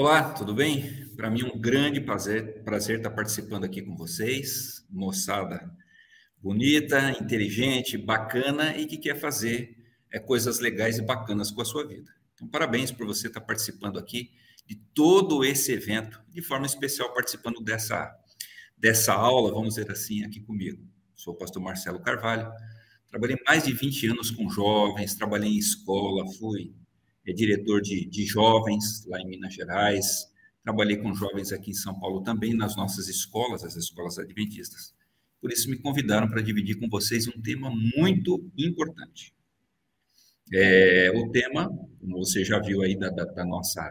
Olá, tudo bem? Para mim é um grande prazer, prazer estar participando aqui com vocês, moçada bonita, inteligente, bacana e que quer fazer é, coisas legais e bacanas com a sua vida. Então, parabéns por você estar participando aqui de todo esse evento, de forma especial participando dessa, dessa aula, vamos dizer assim, aqui comigo. Sou o pastor Marcelo Carvalho, trabalhei mais de 20 anos com jovens, trabalhei em escola, fui é, diretor de, de jovens lá em Minas Gerais, trabalhei com jovens aqui em São Paulo também, nas nossas escolas, as escolas adventistas. Por isso me convidaram para dividir com vocês um tema muito importante. É, o tema, como você já viu aí da, da, da, nossa,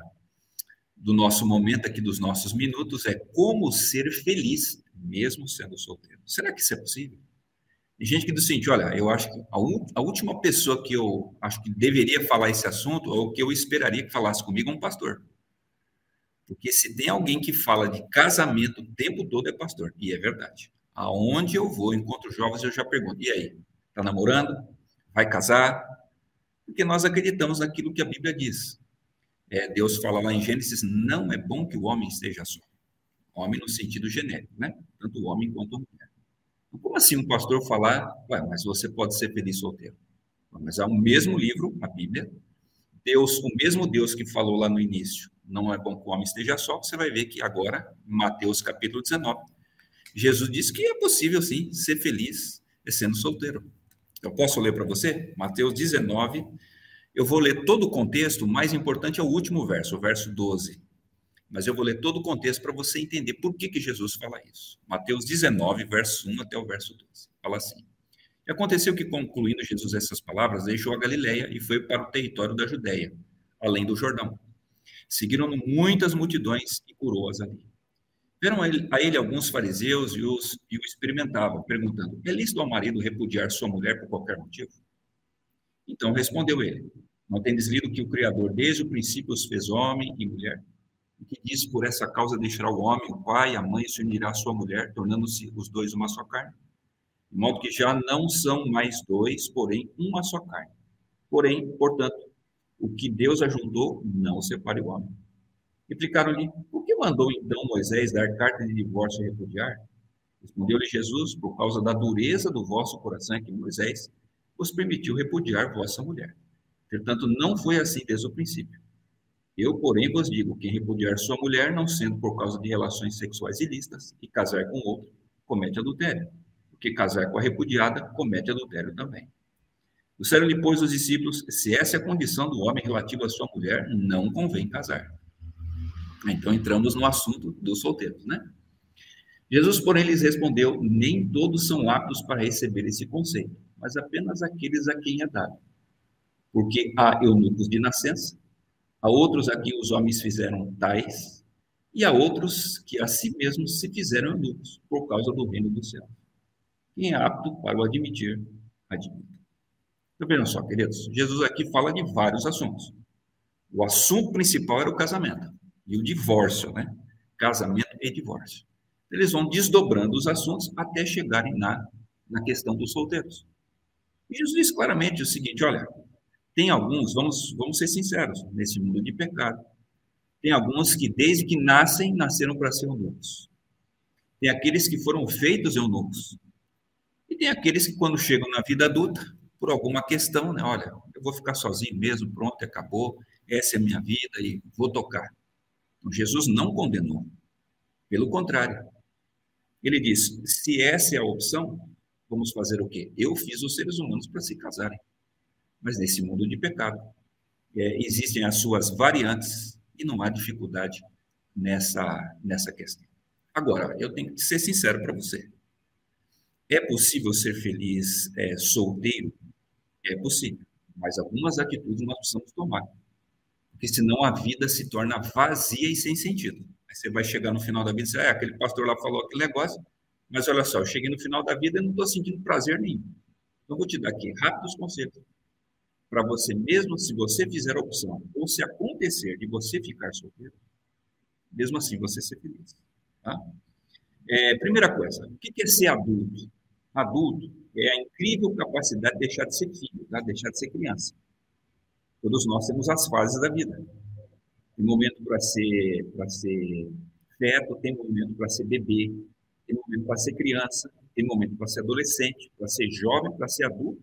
do nosso momento aqui, dos nossos minutos, é como ser feliz, mesmo sendo solteiro. Será que isso é possível? Tem gente que diz assim, olha, eu acho que a, a, última pessoa que eu acho que deveria falar esse assunto, ou que eu esperaria que falasse comigo, é um pastor. Porque se tem alguém que fala de casamento o tempo todo, é pastor. E é verdade. Aonde eu vou, encontro jovens, eu já pergunto: e aí? Está namorando? Vai casar? Porque nós acreditamos naquilo que a Bíblia diz. É, Deus fala lá em Gênesis: não é bom que o homem esteja só. Homem no sentido genérico, né? Tanto o homem quanto a mulher. Como assim um pastor falar, Ué, mas você pode ser feliz solteiro? Mas é o mesmo livro, a Bíblia, Deus, o mesmo Deus que falou lá no início, não é bom que o homem esteja só, você vai ver que agora, Mateus capítulo 19, Jesus disse que é possível, sim, ser feliz sendo solteiro. Eu posso ler para você? Mateus 19. Eu vou ler todo o contexto, o mais importante é o último verso, o verso 12. Mas eu vou ler todo o contexto para você entender por que, que Jesus fala isso. Mateus 19, verso 1 até o verso 12. Fala assim. E aconteceu que, concluindo Jesus essas palavras, deixou a Galileia e foi para o território da Judéia, além do Jordão. Seguiram muitas multidões e curou-as ali. Vieram a ele, a ele, alguns fariseus e, os, e o experimentavam, perguntando: É lícito ao marido repudiar sua mulher por qualquer motivo? Então respondeu ele: Não tendes lido que o Criador desde o princípio os fez homem e mulher? E que diz: Por essa causa deixará o homem, o pai, a mãe, se unirá à sua mulher, tornando-se os dois uma só carne? De modo que já não são mais dois, porém uma só carne. Porém, portanto, o que Deus ajuntou, não separe o homem. Replicaram-lhe: Por que mandou então Moisés dar carta de divórcio e repudiar? Respondeu-lhe Jesus: Por causa da dureza do vosso coração, é que Moisés vos permitiu repudiar vossa mulher. Portanto, não foi assim desde o princípio. Eu, porém, vos digo: quem repudiar sua mulher, não sendo por causa de relações sexuais ilícitas, e casar com outro, comete adultério. Porque casar com a repudiada, comete adultério também. Disseram-lhe, pois, os discípulos: se essa é a condição do homem relativo à sua mulher, não convém casar. Então entramos no assunto dos solteiros, né? Jesus, porém, lhes respondeu: Nem todos são aptos para receber esse conceito, mas apenas aqueles a quem é dado. Porque há eunucos de nascença, há outros a quem os homens fizeram tais, e há outros que a si mesmos se fizeram eunucos, por causa do reino do céu. Quem é apto para o admitir, admita. Então, vejam só, queridos, Jesus aqui fala de vários assuntos. O assunto principal era o casamento e o divórcio, né? Casamento e divórcio. Eles vão desdobrando os assuntos até chegarem na, na questão dos solteiros. E Jesus diz claramente o seguinte: olha, tem alguns, vamos, vamos ser sinceros, nesse mundo de pecado, tem alguns que desde que nascem, nasceram para ser eunucos. Tem aqueles que foram feitos eunucos. E tem aqueles que, quando chegam na vida adulta, por alguma questão, né? Olha, eu vou ficar sozinho mesmo, pronto, acabou, essa é a minha vida e vou tocar. Então, Jesus não condenou. Pelo contrário. Ele disse: se essa é a opção, vamos fazer o quê? Eu fiz os seres humanos para se casarem. Mas nesse mundo de pecado, é, existem as suas variantes e não há dificuldade nessa, nessa questão. Agora, eu tenho que ser sincero para você. É possível ser feliz é, solteiro? É possível, mas algumas atitudes nós precisamos tomar porque senão a vida se torna vazia e sem sentido. Aí você vai chegar no final da vida e dizer, é, aquele pastor lá falou aquele negócio, mas olha só, eu cheguei no final da vida e não estou sentindo prazer nenhum. Então, vou te dar aqui rápidos conselhos para você mesmo, se você fizer a opção, ou se acontecer de você ficar solteiro, mesmo assim você ser feliz. Tá? É, primeira coisa, o que é ser adulto? Adulto é a incrível capacidade de deixar de ser filho, tá? deixar de ser criança. Todos nós temos as fases da vida. tem momento para ser, ser feto, tem momento para ser bebê, tem momento para ser criança, tem momento para ser adolescente, para ser jovem, para ser adulto,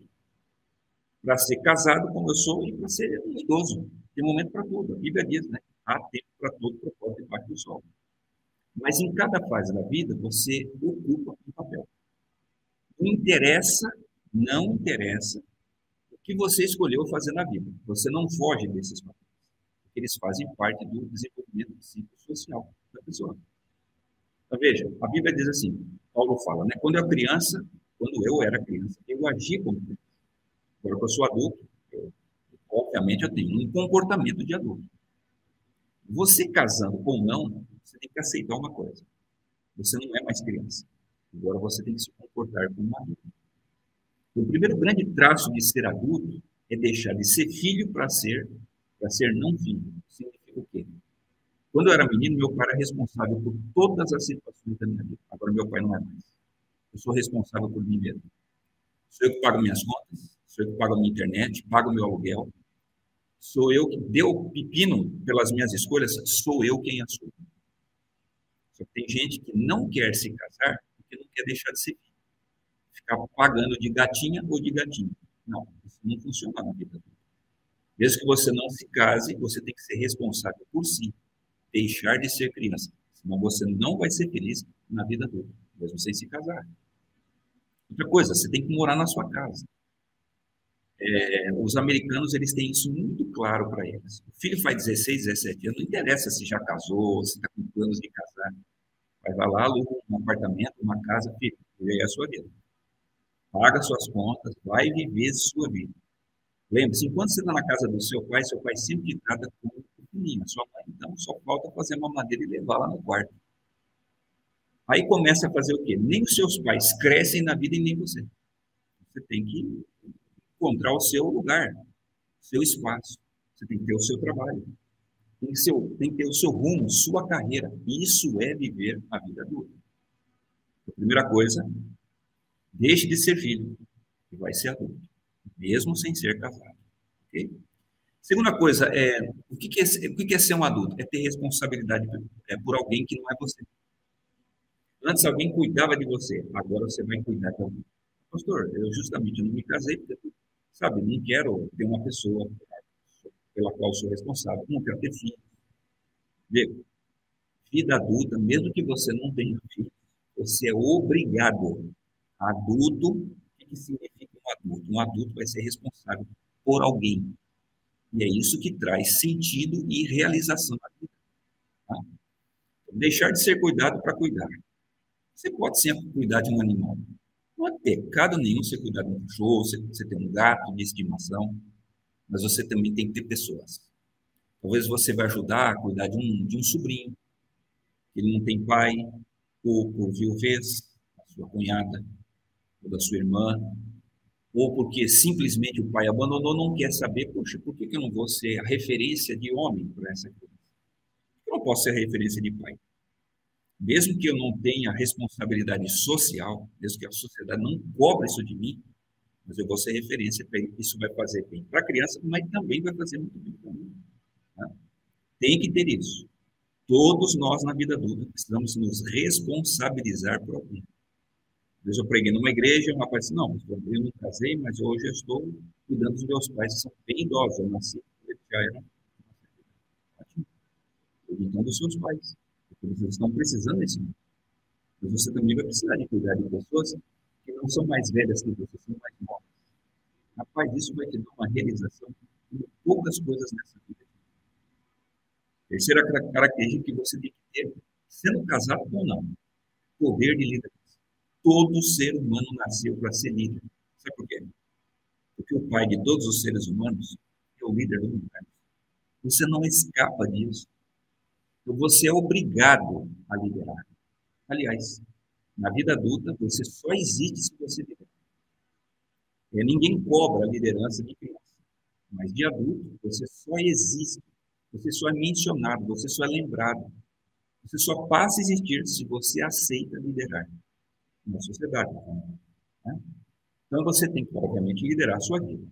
para ser casado, como eu sou, e para ser idoso. Tem momento para tudo. A Bíblia diz, né? Há tempo para todo propósito debaixo do sol. Mas em cada fase da vida, você ocupa um papel. Não interessa, não interessa o que você escolheu fazer na vida. Você não foge desses papéis. Eles fazem parte do desenvolvimento psicossocial da pessoa. Então, veja, a Bíblia diz assim, Paulo fala, né? Quando eu era criança, quando eu era criança, eu agia como criança. Agora que eu sou adulto, obviamente eu tenho um comportamento de adulto. Você casando ou não, você tem que aceitar uma coisa. Você não é mais criança. Agora você tem que se comportar como um adulto. O primeiro grande traço de ser adulto é deixar de ser filho para ser para ser não filho. Significa o quê? Quando eu era menino, meu pai era responsável por todas as situações da minha vida. Agora meu pai não é mais. Eu sou responsável por mim mesmo. Sou eu que pago minhas contas, sou eu que pago a minha internet, pago meu aluguel. Sou eu que deu pepino pelas minhas escolhas, sou eu quem assumo. Só que tem gente que não quer se casar porque não quer deixar de ser filho. Ficar pagando de gatinha ou de gatinho. Não, isso não funciona na vida. Mesmo que você não se case, você tem que ser responsável por si. Deixar de ser criança. Senão você não vai ser feliz na vida adulta, mesmo sem se casar. Outra coisa, você tem que morar na sua casa. É, os americanos eles têm isso muito claro para eles. O filho faz 16, 17 anos, não interessa se já casou, se está com planos de casar. Vai lá, aluga um apartamento, uma casa, filho, e é a sua vida. Paga suas contas, vai viver sua vida. Lembre-se, enquanto você está na casa do seu pai, seu pai sempre te trata como pequenininho. Sua mãe, então, só falta fazer uma madeira e levar lá no quarto. Aí começa a fazer o quê? Nem os seus pais crescem na vida e nem você. Você tem que encontrar o seu lugar, seu espaço. Você tem que ter o seu trabalho. Tem que, ser, tem que ter o seu rumo, sua carreira. Isso é viver a vida adulta. A primeira coisa, deixe de ser filho e vai ser adulto mesmo sem ser casado. Okay? Segunda coisa, é, o, que, é, o que é ser um adulto? É ter responsabilidade é, por alguém que não é você. Antes alguém cuidava de você, agora você vai cuidar de alguém. Pastor, eu justamente não me casei porque, sabe, não quero ter uma pessoa pela qual sou responsável, não quero ter filhos. Vê, vida adulta, mesmo que você não tenha filhos, você é obrigado. Adulto, o que significa adulto. Um adulto vai ser responsável por alguém. E é isso que traz sentido e realização na vida. Tá? Deixar de ser cuidado para cuidar. Você pode sempre cuidar de um animal. Não é pecado nenhum você cuidar de um cachorro, você, você ter um gato de estimação, mas você também tem que ter pessoas. Talvez você vai ajudar a cuidar de um, de um sobrinho, que ele não tem pai, ou por viuvez, a sua cunhada, ou da sua irmã, ou porque simplesmente o pai abandonou, não quer saber, poxa, por que eu não vou ser a referência de homem para essa criança? Eu não posso ser a referência de pai. Mesmo que eu não tenha responsabilidade social, mesmo que a sociedade não cobre isso de mim, mas eu vou ser referência. Isso vai fazer bem para a criança, mas também vai fazer muito bem para mim. Tá? Tem que ter isso. Todos nós na vida adulta precisamos nos responsabilizar por alguém vezes eu preguei numa igreja, um rapaz disse, não, eu não casei, mas hoje eu estou cuidando dos meus pais, que são bem idosos, eu nasci, já eram então dos seus pais, eles estão precisando desse mundo. Mas você também vai precisar de cuidar de pessoas que não são mais velhas que você, são mais novas. Rapaz, isso vai te dar uma realização de poucas coisas nessa vida. Terceira característica que você tem que ter, sendo casado ou não, poder de liderança. Todo ser humano nasceu para ser líder. Sabe por quê? Porque o pai de todos os seres humanos é o líder do universo. Você não escapa disso. Você é obrigado a liderar. Aliás, na vida adulta, você só existe se você liderar. É, ninguém cobra a liderança de criança. Mas de adulto, você só existe. Você só é mencionado, você só é lembrado. Você só passa a existir se você aceita liderar na sociedade. Né? Então, você tem que, obviamente, liderar a sua vida.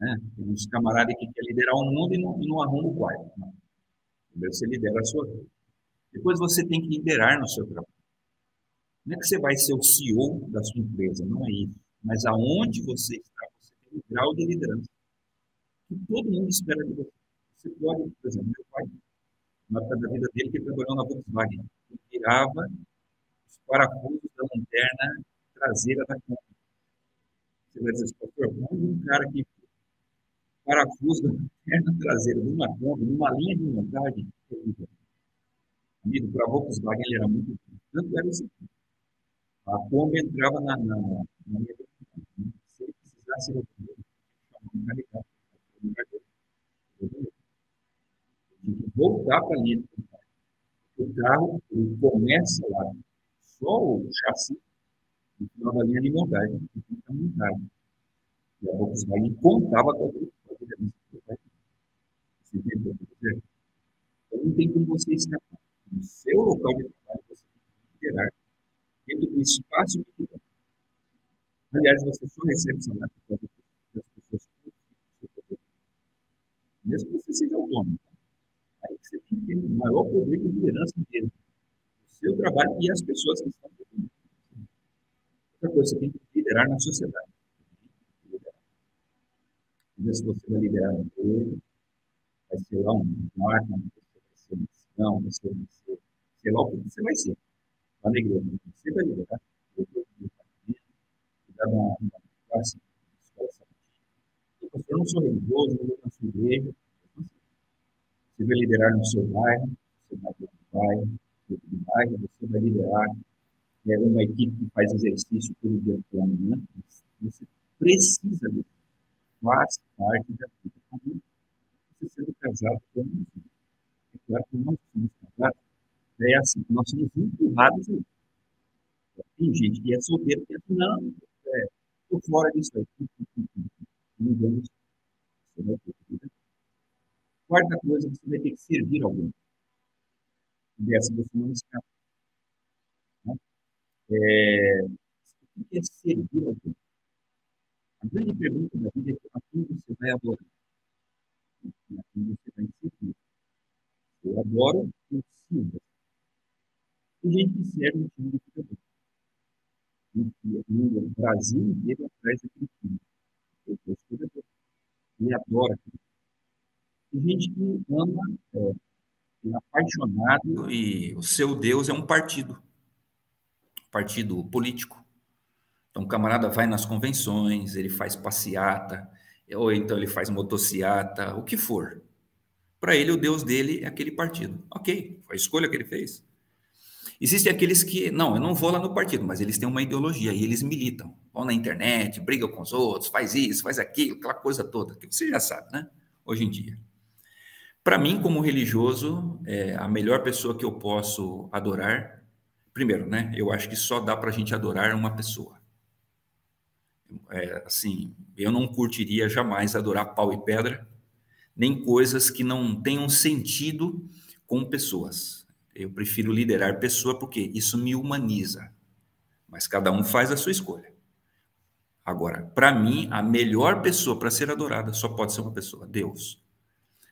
Né? Tem uns camaradas que querem liderar o mundo e não, e não arrumam o quarto. Né? Primeiro você lidera a sua vida. Depois você tem que liderar no seu trabalho. Não é que você vai ser o CEO da sua empresa, não é isso. Mas aonde você está, você tem um grau de liderança que todo mundo espera de você. Você pode, por exemplo, meu pai, na época da vida dele, que trabalhou na Volkswagen, ele tirava os parafusos da lanterna traseira da Kombi. Você vai dizer, pastor, como um cara que parafuso da lanterna traseira de uma Kombi, numa linha de montagem, amigo, para Volkswagen ele era muito tanto era assim. A Kombi entrava na, na, na minha se ele precisasse carregado. Tinha que voltar para a linha de montagem. O carro ele começa lá, só o chassi, no final da linha de montagem, fica montagem. E a Volkswagen contava com a Você entendeu? Então, não tem como você escapar. No seu local de trabalho, você tem que liderar dentro do espaço que tiver. Aliás, você só recebe salário das pessoas que Mesmo que você seja autônomo. Aí você tem que ter o maior poder de liderança dele. O seu trabalho e as pessoas que estão dentro. Outra coisa, você tem que liderar na sociedade. Ver se você vai liderar um emprego, vai ser lá um marca, você vai ser missão, você vai ser, sei lá o que você vai ser lá na igreja. Você vai liderar, cuidar de uma classe, escola sabatina. Pastor, eu não sou religioso, não vou na sua igreja. Você vai liderar no seu bairro, você vai no bairro, no bairro, você vai liderar é, uma equipe que faz exercício todo dia pela manhã. Você precisa disso. Faz parte da vida. Como você sendo casado com um É claro que nós somos casados é assim, nós somos empurrados. Tem gente que é solteiro que pensa, não, estou é, fora disso aí. Não vamos. Você vai ter vida. Quarta coisa, você vai ter que servir alguém. Dessa você não escapa. Né? É, o que é servir alguém? A grande pergunta da vida é a quem você vai adorar? A quem você vai servir? Eu adoro o sirvo tem gente que serve no time de futebol. No Brasil inteiro atrás daquele time. Eu sou jogador. E adora aquilo. Tem gente que ama, é, é apaixonado. E o seu Deus é um partido. Partido político. Então, o camarada vai nas convenções, ele faz passeata, ou então ele faz motociata, o que for. Para ele, o Deus dele é aquele partido. Ok, foi a escolha que ele fez. Existem aqueles que, não, eu não vou lá no partido, mas eles têm uma ideologia e eles militam. Vão na internet, brigam com os outros, faz isso, faz aquilo, aquela coisa toda, que você já sabe, né? Hoje em dia. Para mim, como religioso, é a melhor pessoa que eu posso adorar, primeiro, né? Eu acho que só dá para a gente adorar uma pessoa. É, assim, eu não curtiria jamais adorar pau e pedra, nem coisas que não tenham sentido com pessoas. Eu prefiro liderar pessoa porque isso me humaniza. Mas cada um faz a sua escolha. Agora, para mim, a melhor pessoa para ser adorada só pode ser uma pessoa, Deus.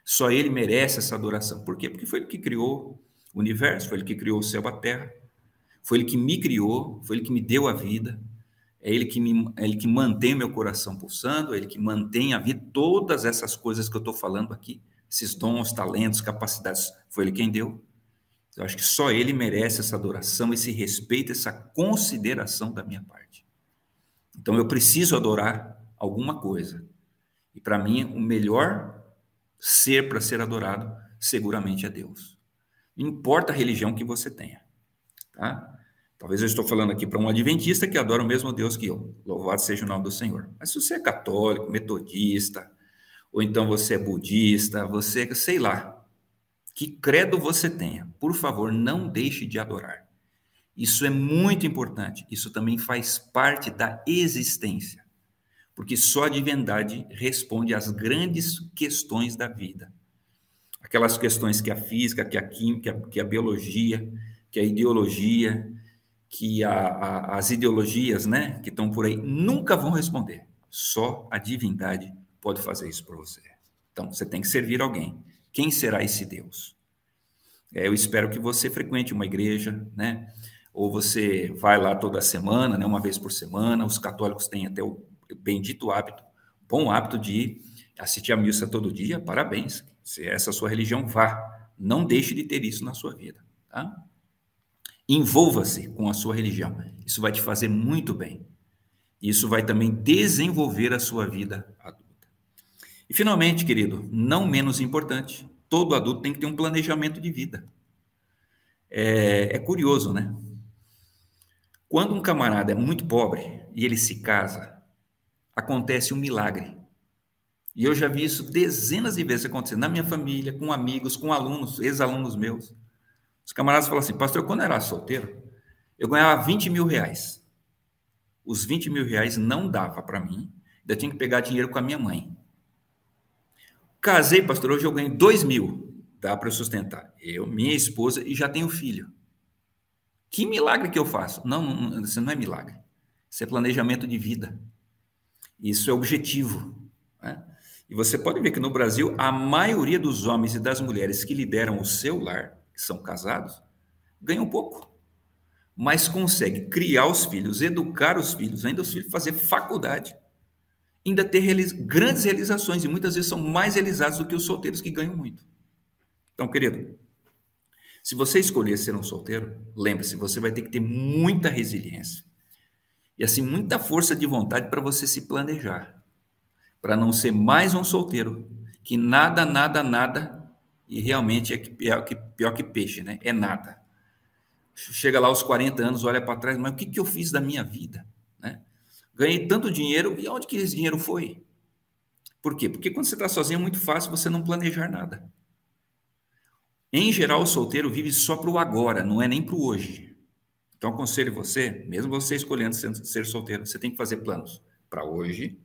Só ele merece essa adoração. Por quê? Porque foi ele que criou o universo, foi ele que criou o céu e a terra. Foi ele que me criou, foi ele que me deu a vida. É ele que, me, é ele que mantém meu coração pulsando, é ele que mantém a vida. Todas essas coisas que eu estou falando aqui, esses dons, talentos, capacidades, foi ele quem deu. Eu acho que só ele merece essa adoração, esse respeito, essa consideração da minha parte. Então eu preciso adorar alguma coisa. E para mim, o melhor ser para ser adorado, seguramente é Deus. Não importa a religião que você tenha. Tá? Talvez eu estou falando aqui para um adventista que adora o mesmo Deus que eu. Louvado seja o nome do Senhor. Mas se você é católico, metodista, ou então você é budista, você, sei lá, que credo você tenha, por favor, não deixe de adorar. Isso é muito importante. Isso também faz parte da existência. Porque só a divindade responde às grandes questões da vida. Aquelas questões que a física, que a química, que a biologia, que a ideologia, que a, a, as ideologias né, que estão por aí nunca vão responder. Só a divindade pode fazer isso para você. Então, você tem que servir alguém. Quem será esse Deus? É, eu espero que você frequente uma igreja, né? Ou você vai lá toda semana, né? Uma vez por semana. Os católicos têm até o bendito hábito, bom hábito de assistir a missa todo dia. Parabéns. Se essa é a sua religião, vá. Não deixe de ter isso na sua vida, tá? Envolva-se com a sua religião. Isso vai te fazer muito bem. Isso vai também desenvolver a sua vida adulta. E finalmente, querido, não menos importante, todo adulto tem que ter um planejamento de vida. É, é curioso, né? Quando um camarada é muito pobre e ele se casa, acontece um milagre. E eu já vi isso dezenas de vezes acontecer na minha família, com amigos, com alunos, ex-alunos meus. Os camaradas falam assim, pastor, quando eu era solteiro, eu ganhava 20 mil reais. Os 20 mil reais não dava para mim, ainda tinha que pegar dinheiro com a minha mãe. Casei, pastor, hoje eu ganho 2 mil, dá para eu sustentar. Eu, minha esposa e já tenho filho. Que milagre que eu faço? Não, isso não é milagre. Isso é planejamento de vida. Isso é objetivo. Né? E você pode ver que no Brasil, a maioria dos homens e das mulheres que lideram o seu lar que são casados, ganham pouco, mas conseguem criar os filhos, educar os filhos, ainda os filhos fazer faculdade, ainda ter realiz grandes realizações, e muitas vezes são mais realizados do que os solteiros que ganham muito. Então, querido, se você escolher ser um solteiro, lembre-se, você vai ter que ter muita resiliência e assim muita força de vontade para você se planejar, para não ser mais um solteiro que nada, nada, nada e realmente é pior que, pior que peixe, né? É nada. Chega lá aos 40 anos, olha para trás, mas o que, que eu fiz da minha vida? Né? Ganhei tanto dinheiro, e onde que esse dinheiro foi? Por quê? Porque quando você está sozinho é muito fácil você não planejar nada. Em geral, o solteiro vive só para o agora, não é nem para o hoje. Então, aconselho você, mesmo você escolhendo ser solteiro, você tem que fazer planos para hoje,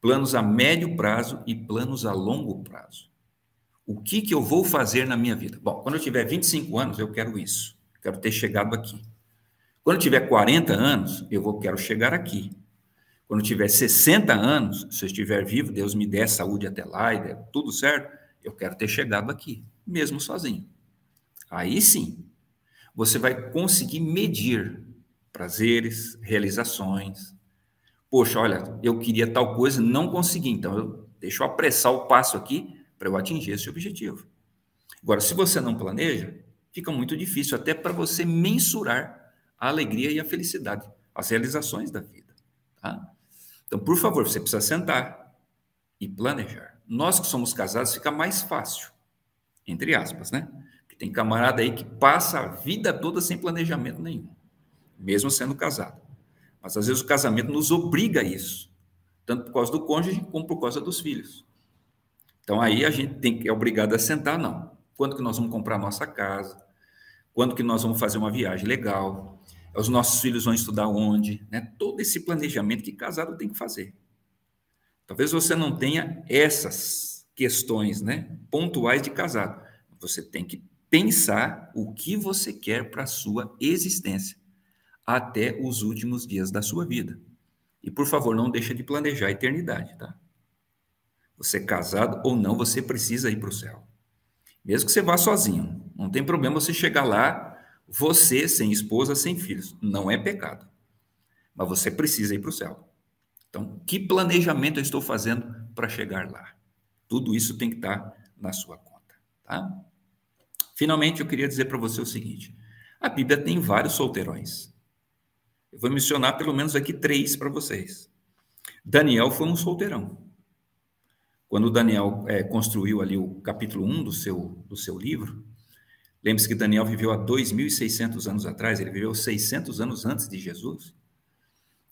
planos a médio prazo e planos a longo prazo. O que, que eu vou fazer na minha vida? Bom, quando eu tiver 25 anos, eu quero isso. Quero ter chegado aqui. Quando eu tiver 40 anos, eu vou quero chegar aqui. Quando eu tiver 60 anos, se eu estiver vivo, Deus me der saúde até lá e der tudo certo, eu quero ter chegado aqui, mesmo sozinho. Aí sim, você vai conseguir medir prazeres, realizações. Poxa, olha, eu queria tal coisa, não consegui, então eu, deixa eu apressar o passo aqui para eu atingir esse objetivo. Agora, se você não planeja, fica muito difícil até para você mensurar a alegria e a felicidade, as realizações da vida. Tá? Então, por favor, você precisa sentar e planejar. Nós que somos casados, fica mais fácil, entre aspas, né? Porque tem camarada aí que passa a vida toda sem planejamento nenhum, mesmo sendo casado. Mas às vezes o casamento nos obriga a isso, tanto por causa do cônjuge como por causa dos filhos. Então aí a gente tem que é obrigado a sentar, não. Quando que nós vamos comprar nossa casa? Quando que nós vamos fazer uma viagem legal? Os nossos filhos vão estudar onde? Né? Todo esse planejamento que casado tem que fazer. Talvez você não tenha essas questões né, pontuais de casado. Você tem que pensar o que você quer para a sua existência até os últimos dias da sua vida. E, por favor, não deixe de planejar a eternidade, tá? Você é casado ou não, você precisa ir para o céu. Mesmo que você vá sozinho, não tem problema você chegar lá, você sem esposa, sem filhos. Não é pecado. Mas você precisa ir para o céu. Então, que planejamento eu estou fazendo para chegar lá? Tudo isso tem que estar na sua conta, tá? Finalmente, eu queria dizer para você o seguinte: a Bíblia tem vários solteirões. Eu vou mencionar pelo menos aqui três para vocês. Daniel foi um solteirão. Quando Daniel é, construiu ali o capítulo 1 do seu, do seu livro, lembre-se que Daniel viveu há 2.600 anos atrás, ele viveu 600 anos antes de Jesus,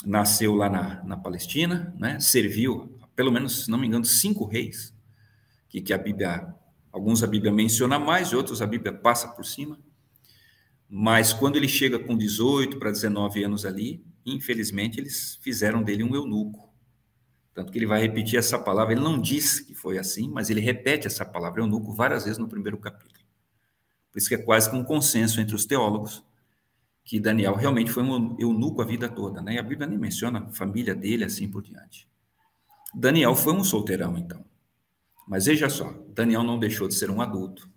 nasceu lá na, na Palestina, né? serviu, pelo menos, se não me engano, cinco reis, que, que a Bíblia, alguns a Bíblia menciona mais, outros a Bíblia passa por cima, mas quando ele chega com 18 para 19 anos ali, infelizmente eles fizeram dele um eunuco, tanto que ele vai repetir essa palavra, ele não diz que foi assim, mas ele repete essa palavra eunuco várias vezes no primeiro capítulo. Por isso que é quase que um consenso entre os teólogos que Daniel realmente foi um eunuco a vida toda, né? E a Bíblia nem menciona a família dele assim por diante. Daniel foi um solteirão, então. Mas veja só, Daniel não deixou de ser um adulto.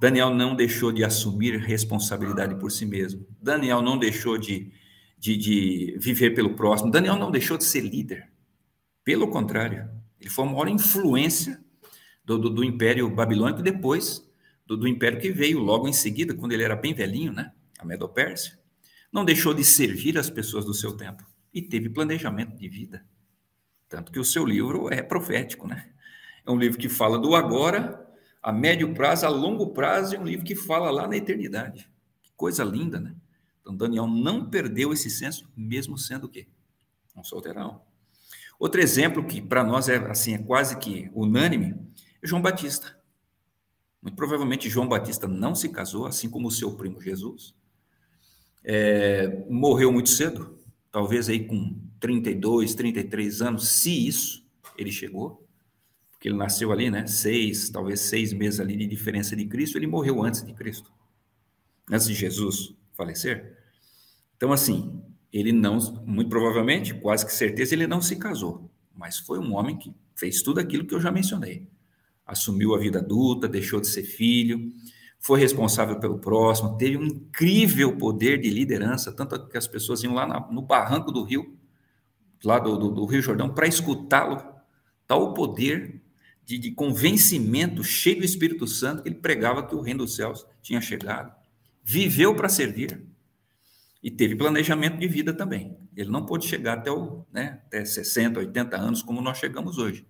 Daniel não deixou de assumir responsabilidade por si mesmo. Daniel não deixou de, de, de viver pelo próximo. Daniel não deixou de ser líder. Pelo contrário, ele foi a maior influência do, do, do Império Babilônico depois do, do, Império que veio logo em seguida, quando ele era bem velhinho, né? A Medo-Pérsia. Não deixou de servir as pessoas do seu tempo e teve planejamento de vida. Tanto que o seu livro é profético, né? É um livro que fala do agora, a médio prazo, a longo prazo, e um livro que fala lá na eternidade. Que coisa linda, né? Então, Daniel não perdeu esse senso, mesmo sendo o quê? Um solteirão. Outro exemplo que para nós é assim, é quase que unânime, é João Batista. Muito provavelmente João Batista não se casou, assim como o seu primo Jesus. É, morreu muito cedo, talvez aí com 32, 33 anos, se isso ele chegou, porque ele nasceu ali, né? Seis, talvez seis meses ali de diferença de Cristo, ele morreu antes de Cristo, antes de Jesus falecer. Então, assim, ele não, muito provavelmente, quase que certeza, ele não se casou, mas foi um homem que fez tudo aquilo que eu já mencionei. Assumiu a vida adulta, deixou de ser filho, foi responsável pelo próximo, teve um incrível poder de liderança, tanto que as pessoas iam lá na, no barranco do rio, lá do, do, do Rio Jordão, para escutá-lo, tal poder de, de, convencimento, cheio do Espírito Santo, que ele pregava que o reino dos céus tinha chegado. Viveu para servir e teve planejamento de vida também. Ele não pôde chegar até, o, né, até 60, 80 anos, como nós chegamos hoje.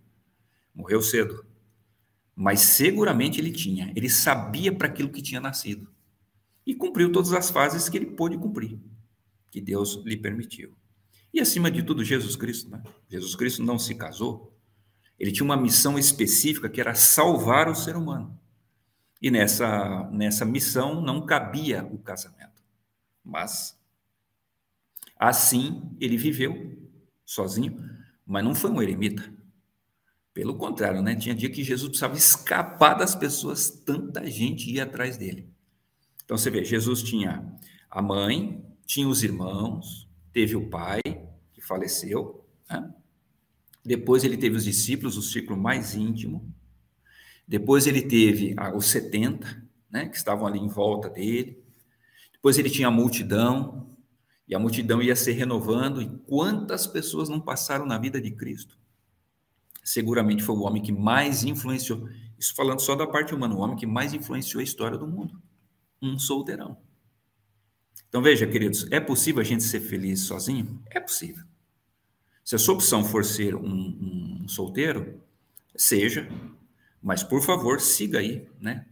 Morreu cedo mas seguramente ele tinha, ele sabia para aquilo que tinha nascido. E cumpriu todas as fases que ele pôde cumprir, que Deus lhe permitiu. E acima de tudo, Jesus Cristo. Né? Jesus Cristo não se casou, ele tinha uma missão específica que era salvar o ser humano. E nessa, nessa missão não cabia o casamento. Mas, assim, ele viveu sozinho, mas não foi um eremita. Pelo contrário, né? Tinha dia que Jesus precisava escapar das pessoas, tanta gente ia atrás dele. Então você vê, Jesus tinha a mãe, tinha os irmãos, teve o pai, que faleceu, né? depois ele teve os discípulos, o círculo mais íntimo, depois ele teve os 70, né, que estavam ali em volta dele, depois ele tinha a multidão, e a multidão ia se renovando, e quantas pessoas não passaram na vida de Cristo? seguramente foi o homem que mais influenciou. Isso falando só da parte humana, o homem que mais influenciou a história do mundo. Um solteirão. Então veja, queridos, é possível a gente ser feliz sozinho? É possível. Se a sua opção for ser um, um solteiro, seja, mas por favor, siga aí, né?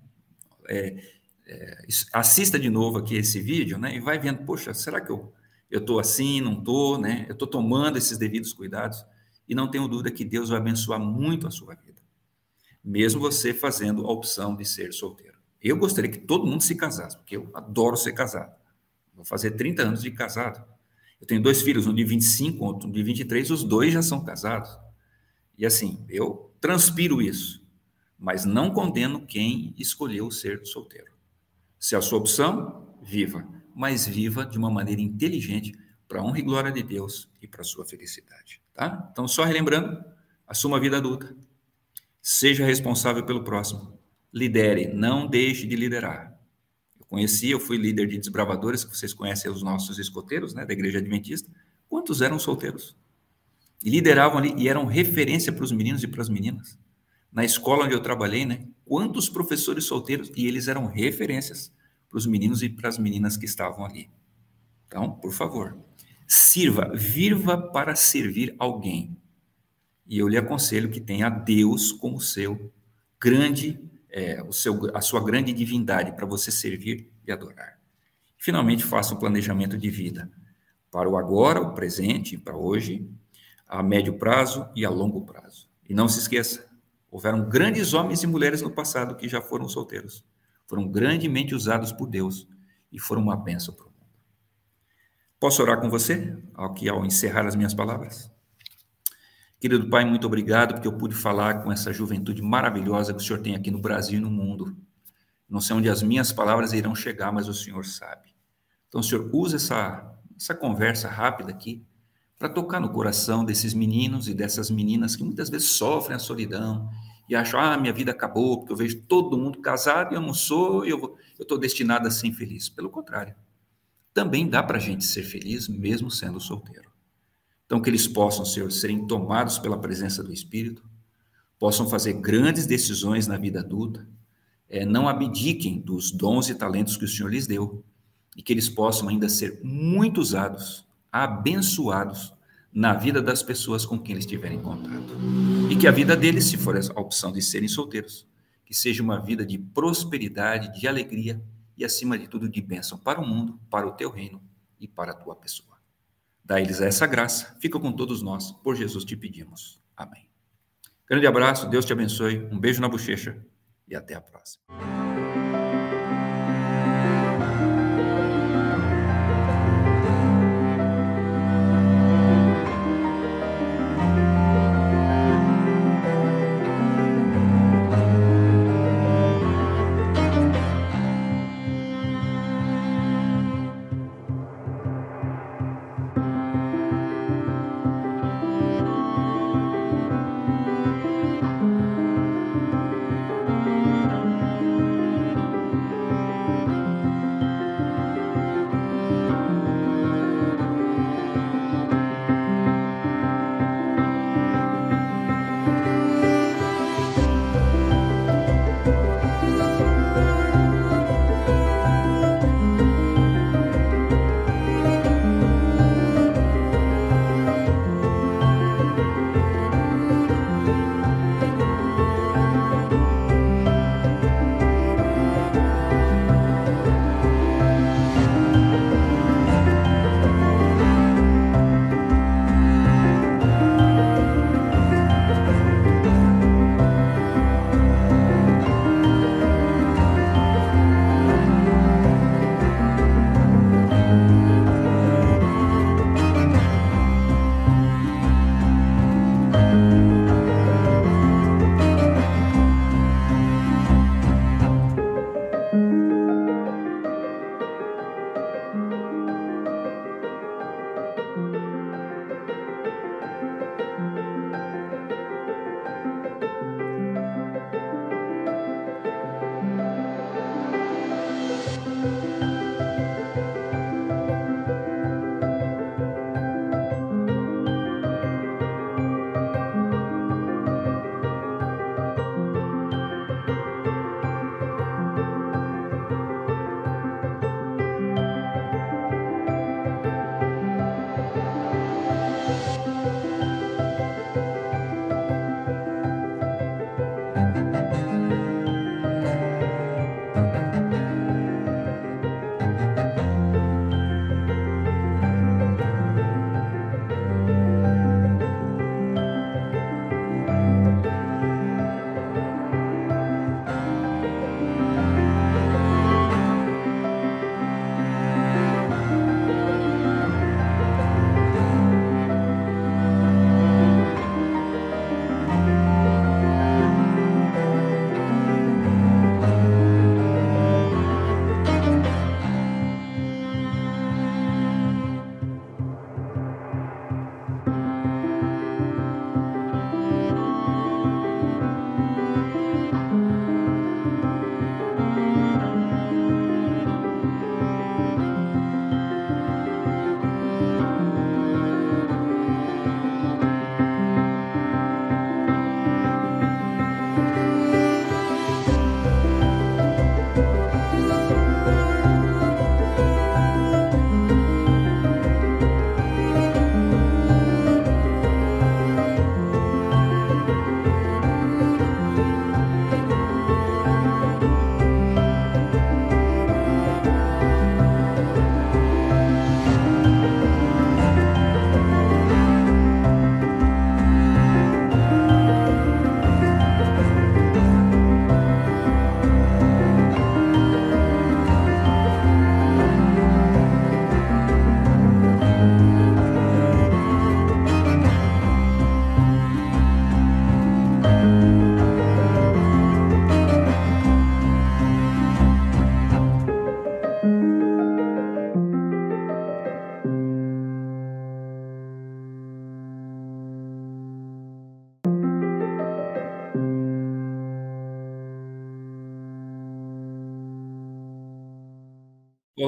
É, é, assista de novo aqui esse vídeo, né? E vai vendo, poxa, será que eu eu estou assim, não estou, né? Eu estou tomando esses devidos cuidados. E não tenho dúvida que Deus vai abençoar muito a sua vida, mesmo você fazendo a opção de ser solteiro. Eu gostaria que todo mundo se casasse, porque eu adoro ser casado. Vou fazer 30 anos de casado. Eu tenho dois filhos, um de 25, outro de 23, os dois já são casados. E assim, eu transpiro isso, mas não condeno quem escolheu ser solteiro. Se é a sua opção, viva, mas viva de uma maneira inteligente para a honra e glória de Deus e para a sua felicidade. Tá? Então, só relembrando, assuma a vida adulta. Seja responsável pelo próximo. Lidere, não deixe de liderar. Eu conheci, eu fui líder de desbravadores, que vocês conhecem os nossos escoteiros, né, da igreja adventista. Quantos eram solteiros? E lideravam ali e eram referência para os meninos e para as meninas. Na escola onde eu trabalhei, né, quantos professores solteiros e eles eram referências para os meninos e para as meninas que estavam ali. Então, por favor, Sirva, viva para servir alguém. E eu lhe aconselho que tenha Deus como seu grande, é, o seu, a sua grande divindade para você servir e adorar. Finalmente, faça um planejamento de vida para o agora, o presente, para hoje, a médio prazo e a longo prazo. E não se esqueça, houveram grandes homens e mulheres no passado que já foram solteiros. Foram grandemente usados por Deus e foram uma bênção para o Posso orar com você, aqui ao encerrar as minhas palavras? Querido Pai, muito obrigado porque eu pude falar com essa juventude maravilhosa que o Senhor tem aqui no Brasil e no mundo. Não sei onde as minhas palavras irão chegar, mas o Senhor sabe. Então, Senhor, usa essa, essa conversa rápida aqui para tocar no coração desses meninos e dessas meninas que muitas vezes sofrem a solidão, e acho, ah, minha vida acabou, porque eu vejo todo mundo casado e eu não sou, eu estou destinado a ser infeliz. Pelo contrário, também dá para a gente ser feliz mesmo sendo solteiro. Então, que eles possam, Senhor, serem tomados pela presença do Espírito, possam fazer grandes decisões na vida adulta, é, não abdiquem dos dons e talentos que o Senhor lhes deu, e que eles possam ainda ser muito usados, abençoados na vida das pessoas com quem eles tiverem contato. E que a vida deles, se for a opção de serem solteiros, que seja uma vida de prosperidade, de alegria e, acima de tudo, de bênção para o mundo, para o teu reino e para a tua pessoa. Dá-lhes essa graça, fica com todos nós, por Jesus te pedimos. Amém. Grande abraço, Deus te abençoe, um beijo na bochecha e até a próxima.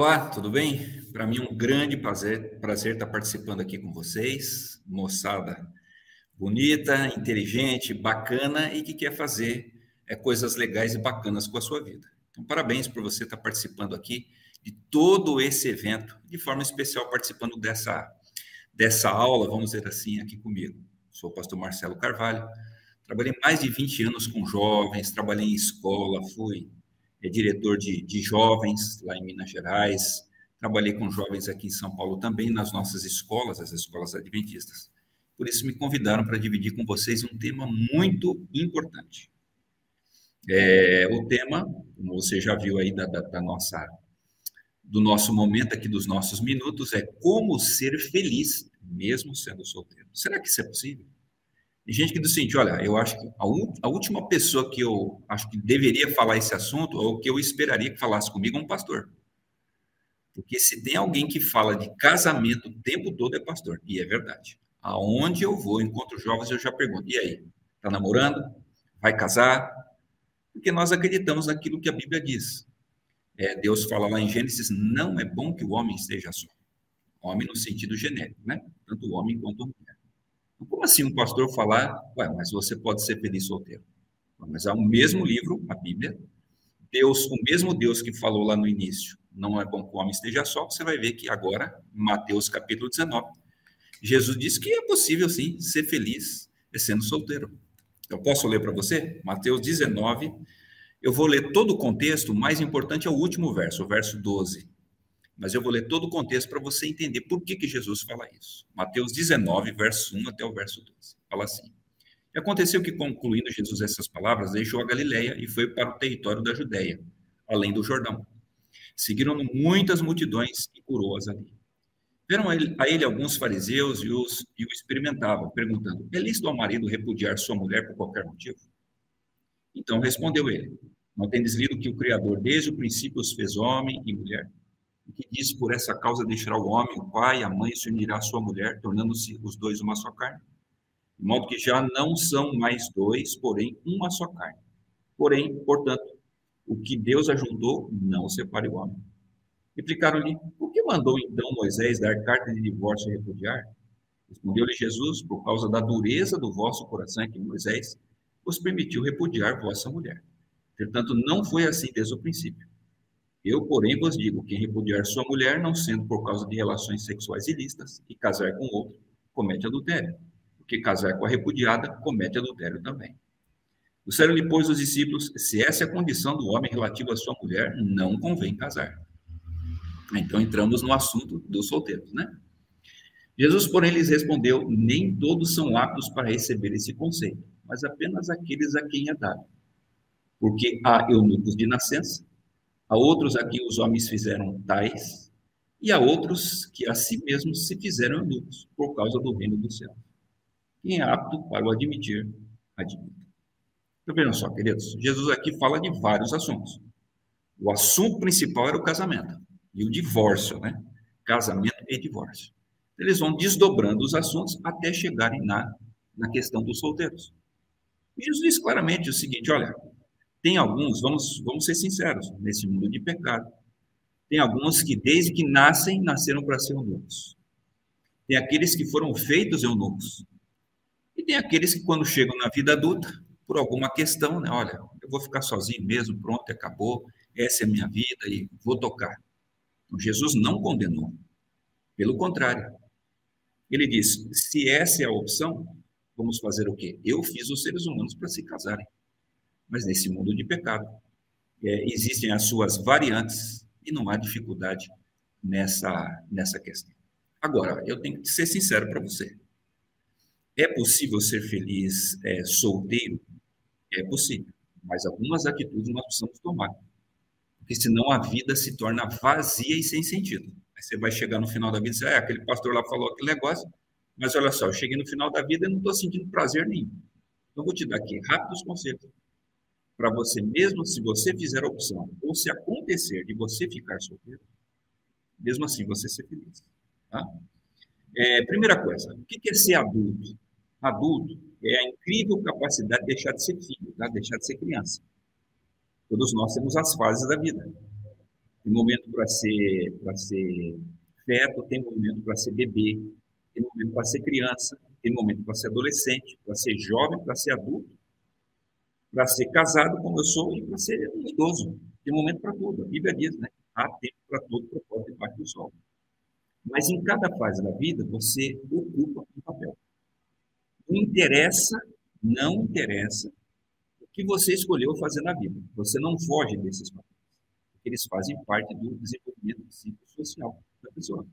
Olá, tudo bem? Para mim é um grande prazer, prazer estar participando aqui com vocês, moçada bonita, inteligente, bacana e que quer fazer é, coisas legais e bacanas com a sua vida. Então, parabéns por você estar participando aqui de todo esse evento, de forma especial participando dessa, dessa aula, vamos dizer assim, aqui comigo. Sou o pastor Marcelo Carvalho, trabalhei mais de 20 anos com jovens, trabalhei em escola, fui é diretor de, de jovens lá em Minas Gerais, trabalhei com jovens aqui em São Paulo também, nas nossas escolas, as escolas adventistas. Por isso me convidaram para dividir com vocês um tema muito importante. É, o tema, como você já viu aí da, da, da, nossa, do nosso momento aqui, dos nossos minutos, é como ser feliz, mesmo sendo solteiro. Será que isso é possível? Tem gente que diz o olha, eu acho que a, a, última pessoa que eu acho que deveria falar esse assunto, ou que eu esperaria que falasse comigo, é um pastor. Porque se tem alguém que fala de casamento o tempo todo, é pastor. E é verdade. Aonde eu vou, encontro jovens, eu já pergunto: e aí? Está namorando? Vai casar? Porque nós acreditamos naquilo que a Bíblia diz. É, Deus fala lá em Gênesis: não é bom que o homem esteja só. Homem no sentido genérico, né? Tanto o homem quanto a mulher. Como assim um pastor falar, ué, mas você pode ser feliz solteiro? Mas é o mesmo livro, a Bíblia, Deus, o mesmo Deus que falou lá no início, não é bom que o homem esteja só, você vai ver que agora, Mateus capítulo 19, Jesus diz que é possível sim ser feliz sendo solteiro. Eu posso ler para você? Mateus 19, eu vou ler todo o contexto, o mais importante é o último verso, o verso 12. Mas eu vou ler todo o contexto para você entender por que, que Jesus fala isso. Mateus 19, verso 1 até o verso 12. Fala assim. E aconteceu que, concluindo Jesus essas palavras, deixou a Galileia e foi para o território da Judéia, além do Jordão. Seguiram-no muitas multidões e curou-as ali. Vieram a ele, a ele, alguns fariseus e, os, e o experimentavam, perguntando: É lícito ao marido repudiar sua mulher por qualquer motivo? Então respondeu ele: Não tendes lido que o Criador desde o princípio os fez homem e mulher? Que diz: Por essa causa deixará o homem, o pai, a mãe, se unirá à sua mulher, tornando-se os dois uma só carne. De modo que já não são mais dois, porém uma só carne. Porém, portanto, o que Deus ajuntou, não separe o homem. Replicaram-lhe: Por que mandou então Moisés dar carta de divórcio e repudiar? Respondeu-lhe Jesus: Por causa da dureza do vosso coração, é que Moisés vos permitiu repudiar vossa mulher. Portanto, não foi assim desde o princípio. Eu, porém, vos digo: quem repudiar sua mulher, não sendo por causa de relações sexuais ilícitas, e casar com outro, comete adultério. Porque casar com a repudiada, comete adultério também. Disseram-lhe, pois, os discípulos: se essa é a condição do homem relativa à sua mulher, não convém casar. Então entramos no assunto dos solteiros, né? Jesus, porém, lhes respondeu: nem todos são aptos para receber esse conceito, mas apenas aqueles a quem é dado. Porque há eunucos de nascença, a outros a quem os homens fizeram tais, e a outros que a si mesmos se fizeram eunucos, por causa do reino do céu. Quem é apto para o admitir, admita. Então vejam só, queridos, Jesus aqui fala de vários assuntos. O assunto principal era o casamento e o divórcio, né? Casamento e divórcio. Eles vão desdobrando os assuntos até chegarem na, na questão dos solteiros. E Jesus diz claramente o seguinte: olha, tem alguns, vamos, vamos ser sinceros, nesse mundo de pecado. Tem alguns que, desde que nascem, nasceram para ser eunucos. Tem aqueles que foram feitos eunucos. E tem aqueles que, quando chegam na vida adulta, por alguma questão, né? Olha, eu vou ficar sozinho mesmo, pronto, acabou, essa é a minha vida e vou tocar. Então, Jesus não condenou. Pelo contrário. Ele disse: se essa é a opção, vamos fazer o quê? Eu fiz os seres humanos para se casarem mas nesse mundo de pecado é, existem as suas variantes e não há dificuldade nessa, nessa questão. Agora, eu tenho que ser sincero para você. É possível ser feliz é, solteiro? É possível, mas algumas atitudes nós precisamos tomar, porque senão a vida se torna vazia e sem sentido. Aí você vai chegar no final da vida e dizer, ah, aquele pastor lá falou aquele negócio, mas olha só, eu cheguei no final da vida e não estou sentindo prazer nenhum. Então, vou te dar aqui rápidos conselhos para você mesmo, se você fizer a opção, ou se acontecer de você ficar solteiro, mesmo assim você ser feliz. Tá? É, primeira coisa, o que é ser adulto? Adulto é a incrível capacidade de deixar de ser filho, tá? deixar de ser criança. Todos nós temos as fases da vida. tem momento para ser, ser feto, tem momento para ser bebê, tem momento para ser criança, tem momento para ser adolescente, para ser jovem, para ser adulto, para ser casado, como eu sou, e para ser idoso. Tem momento para tudo. A Bíblia diz, né? Há tempo para todo propósito debaixo do sol. Mas em cada fase da vida, você ocupa um papel. Não interessa, não interessa o que você escolheu fazer na vida. Você não foge desses papéis. Eles fazem parte do desenvolvimento psicossocial da pessoa.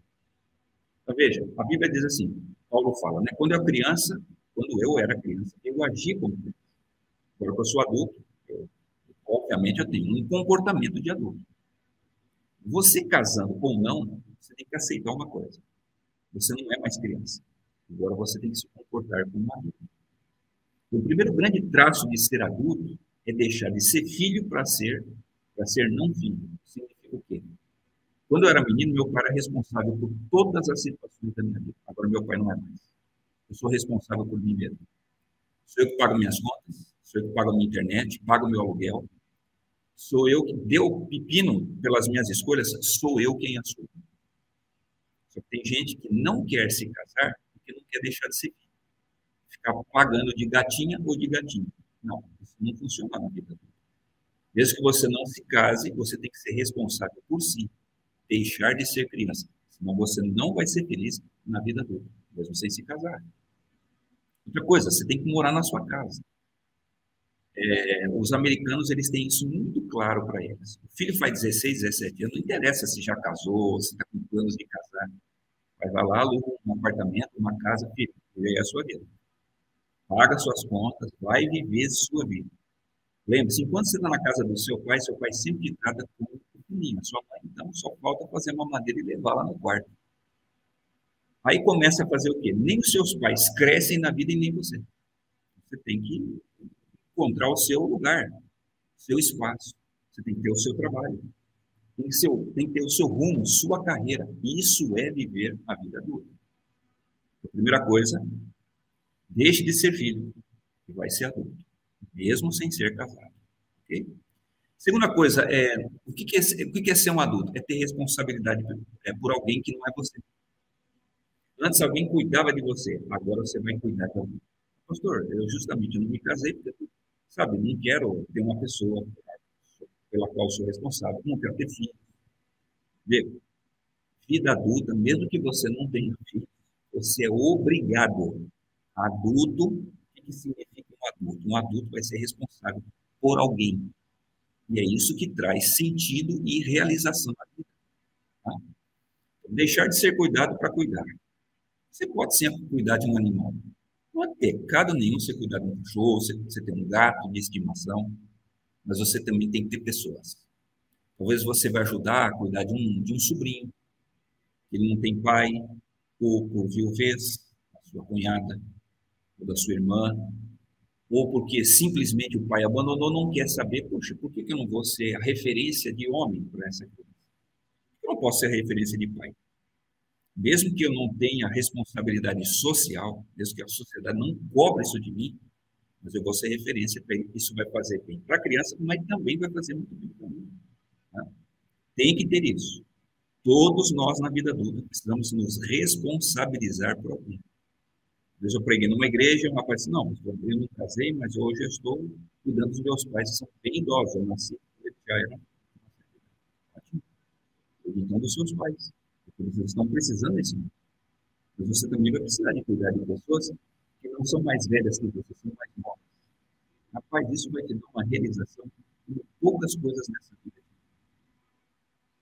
Então, veja, a Bíblia diz assim, Paulo fala, né? Quando eu criança, quando eu era criança, eu agi como criança. Agora que eu sou adulto, eu, obviamente eu tenho um comportamento de adulto. Você casando ou não, você tem que aceitar uma coisa. Você não é mais criança. Agora você tem que se comportar como um adulto. O primeiro grande traço de ser adulto é deixar de ser filho para ser para ser não filho. Significa o quê? Quando eu era menino, meu pai era responsável por todas as situações da minha vida. Agora meu pai não é mais. Eu sou responsável por mim mesmo. Sou eu que pago minhas contas, sou eu que pago a minha internet, pago meu aluguel. Sou eu que deu pepino pelas minhas escolhas, sou eu quem assumo. Só que tem gente que não quer se casar porque não quer deixar de ser filho. Ficar pagando de gatinha ou de gatinho. Não, isso não funciona na vida. Mesmo que você não se case, você tem que ser responsável por si. Deixar de ser criança. Senão você não vai ser feliz na vida adulta, mesmo sem se casar. Outra coisa, você tem que morar na sua casa. É, os americanos eles têm isso muito claro para eles. O filho faz 16, 17 anos, não interessa se já casou, se está com planos de casar. Vai lá, aluga um apartamento, uma casa, filho, e é a sua vida. Paga suas contas, vai viver sua vida. Lembre-se, enquanto você está na casa do seu pai, seu pai sempre te trata como pequenininho. Sua mãe, então, só falta fazer uma madeira e levar lá no quarto. Aí começa a fazer o quê? Nem os seus pais crescem na vida e nem você. Você tem que encontrar o seu lugar, seu espaço. Você tem que ter o seu trabalho. Tem que, ser, tem que ter o seu rumo, sua carreira. Isso é viver a vida adulta. A primeira coisa, deixe de ser filho e vai ser adulto, mesmo sem ser casado. Okay? Segunda coisa, é, o, que, é, o que é ser um adulto? É ter responsabilidade é, por alguém que não é você. Antes alguém cuidava de você, agora você vai cuidar de alguém. Pastor, eu justamente não me casei porque Sabe, não quero ter uma pessoa pela qual sou responsável, não quero ter filhos. Vê, vida adulta, mesmo que você não tenha filhos, você é obrigado. Adulto, o que significa um adulto? Um adulto vai ser responsável por alguém. E é isso que traz sentido e realização na vida. Tá? Deixar de ser cuidado para cuidar. Você pode sempre cuidar de um animal. Não é pecado nenhum você cuidar de um cachorro, você, você um gato de estimação, mas você também tem que ter pessoas. Talvez você vai ajudar a cuidar de um, de um sobrinho, ele não tem pai, ou por viuvez, a sua cunhada, ou da sua irmã, ou porque simplesmente o pai abandonou, não quer saber, poxa, por que, que eu não vou ser a referência de homem para essa criança? Eu não posso ser a referência de pai mesmo que eu não tenha responsabilidade social, mesmo que a sociedade não cobre isso de mim, mas eu vou ser referência para ele. Isso vai fazer bem para a criança, mas também vai fazer muito bem para mim. Tá? Tem que ter isso. Todos nós na vida adulta precisamos nos responsabilizar por alguém. Às eu preguei numa igreja, uma rapaz disse, não, eu não casei, mas hoje eu estou cuidando dos meus pais, que são bem idosos, eu nasci, eles já eram. Então, dos seus pais. Eles estão precisando mundo. Mas você também vai precisar de cuidar de pessoas que não são mais velhas que você, são mais novas. Rapaz, isso vai te dar uma realização de poucas coisas nessa vida.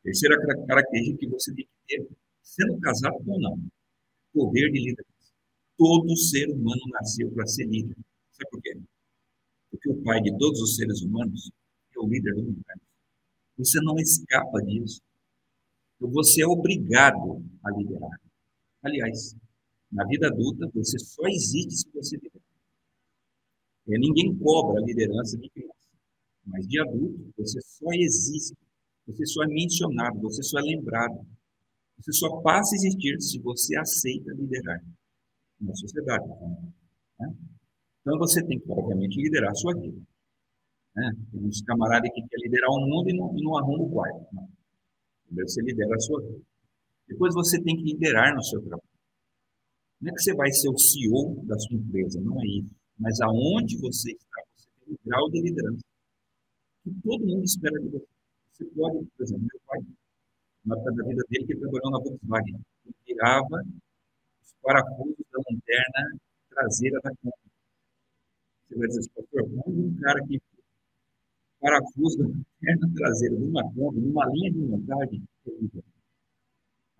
Terceira característica que você tem que ter, sendo casado ou não, poder de liderança. Todo ser humano nasceu para ser líder. Sabe por quê? Porque o pai de todos os seres humanos é o líder do universo. Você não escapa disso. Você é obrigado a liderar. Aliás, na vida adulta, você só existe se você liderar. É, ninguém cobra a liderança de criança. Mas de adulto, você só existe. Você só é mencionado, você só é lembrado. Você só passa a existir se você aceita liderar na sociedade. Né? Então, você tem que, obviamente, liderar a sua vida. Né? Tem uns camaradas que querem liderar o mundo e não, e não arrumam o quarto. Não. Primeiro você lidera a sua vida. Depois você tem que liderar no seu trabalho. Não é que você vai ser o CEO da sua empresa, não é isso. Mas aonde você está, você tem um grau de liderança que todo mundo espera de você. Você pode, por exemplo, meu pai, na época da vida dele, que trabalhou na Volkswagen, ele tirava os parafusos da lanterna traseira da Kombi. Você vai dizer, pastor, como um cara que parafuso da lanterna traseira de uma Kombi, numa linha de montagem,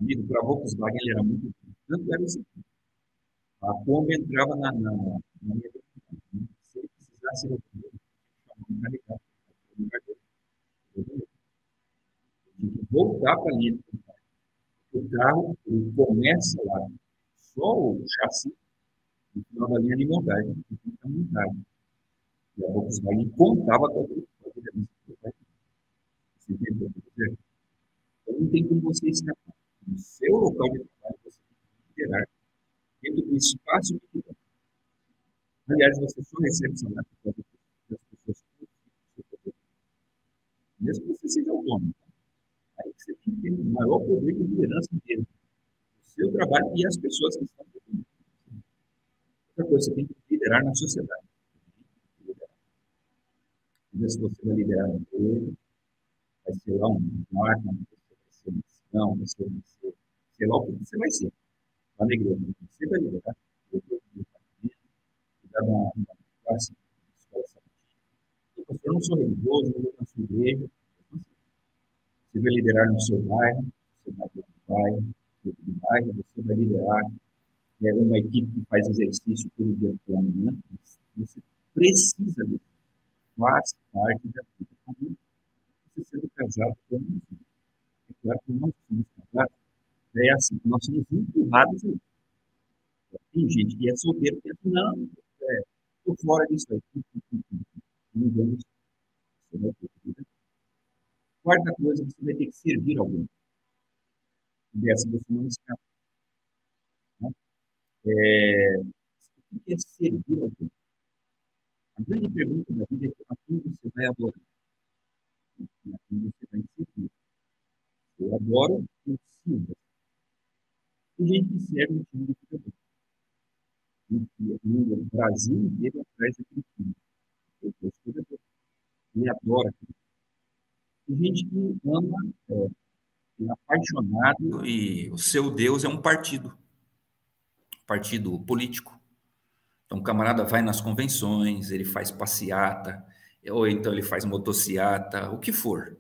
amigo, para a Volkswagen ele era muito tanto era o seguinte, a Kombi entrava na, na, na minha se ele precisasse de um carregar voltar para a linha de O carro ele começa lá, só o chassi, no final da linha de montagem, que fica montagem. E a Volkswagen contava com a. Você entendeu? Então não tem como você escapar. No seu local de trabalho, você tem que liderar dentro do espaço que tiver. Aliás, você só recebe salário das pessoas que mesmo que você seja autônomo. Aí você tem que ter o maior poder de liderança dele. O seu trabalho e as pessoas que estão dentro. Outra coisa, você tem que liderar na sociedade. Liderar. Se você vai liderar no emprego, vai ser lá um marca, você vai ser um você vai ser, sei lá o que você vai ser. Lá na igreja, você vai liderar. Vou cuidar de uma classe eu não sou religioso, não sou igreja. Você vai liderar no seu bairro, você vai bairro, no bairro, você vai liderar é, uma equipe que faz exercício todo dia pela manhã. Você precisa disso. Faz parte da vida. Você sendo casado com um É claro que nós somos casados. É assim, nós somos empurrados. Tem gente que é solteiro e pensa, não, estou é, fora disso aí. Não vamos você vai ter vida. Quarta coisa, você vai ter que servir alguém. Dessa você não escapa. Né? É, o que é servir alguém? A grande pergunta da vida é a quem você vai adorar. A quem você vai servir. Eu adoro o Silva. Tem gente que serve um time de futebol. No Brasil inteiro atrás daquele time. Eu sou jogador ele adora. Tem gente que ama, é, é apaixonado, e o seu Deus é um partido, partido político. Então, o camarada vai nas convenções, ele faz passeata, ou então ele faz motociata, o que for.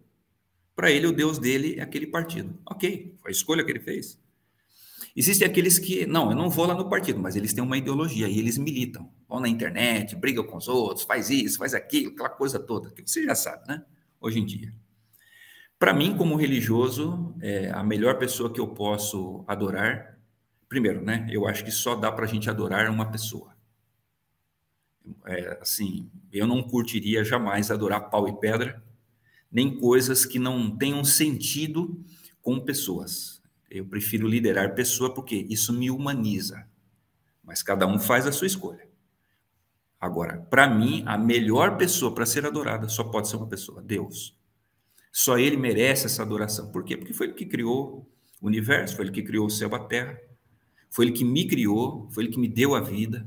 Para ele, o Deus dele é aquele partido. Ok, foi a escolha que ele fez. Existem aqueles que, não, eu não vou lá no partido, mas eles têm uma ideologia e eles militam. Vão na internet, brigam com os outros, faz isso, faz aquilo, aquela coisa toda, que você já sabe, né? Hoje em dia. Para mim, como religioso, é a melhor pessoa que eu posso adorar, primeiro, né? Eu acho que só dá para a gente adorar uma pessoa. É, assim, eu não curtiria jamais adorar pau e pedra, nem coisas que não tenham sentido com pessoas. Eu prefiro liderar pessoa porque isso me humaniza. Mas cada um faz a sua escolha. Agora, para mim, a melhor pessoa para ser adorada só pode ser uma pessoa, Deus. Só ele merece essa adoração. Por quê? Porque foi ele que criou o universo, foi ele que criou o céu e a terra. Foi ele que me criou, foi ele que me deu a vida.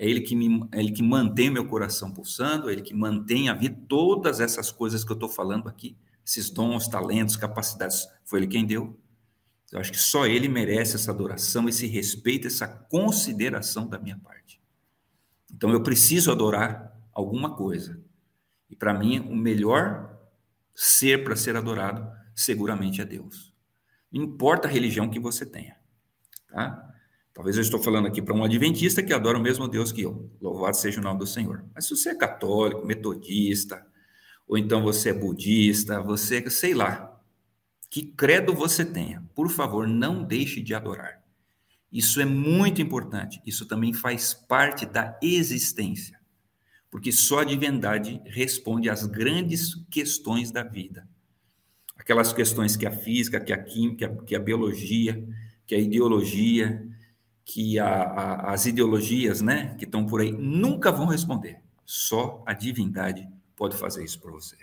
É ele que, me, é ele que mantém meu coração pulsando, é ele que mantém a vida. Todas essas coisas que eu estou falando aqui, esses dons, talentos, capacidades, foi ele quem deu. Eu acho que só ele merece essa adoração, esse respeito, essa consideração da minha parte. Então eu preciso adorar alguma coisa. E para mim, o melhor ser para ser adorado, seguramente é Deus. Não importa a religião que você tenha. Tá? Talvez eu estou falando aqui para um adventista que adora o mesmo Deus que eu. Louvado seja o nome do Senhor. Mas se você é católico, metodista, ou então você é budista, você, sei lá, que credo você tenha, por favor, não deixe de adorar. Isso é muito importante. Isso também faz parte da existência. Porque só a divindade responde às grandes questões da vida. Aquelas questões que a física, que a química, que a biologia, que a ideologia, que a, a, as ideologias né, que estão por aí nunca vão responder. Só a divindade pode fazer isso para você.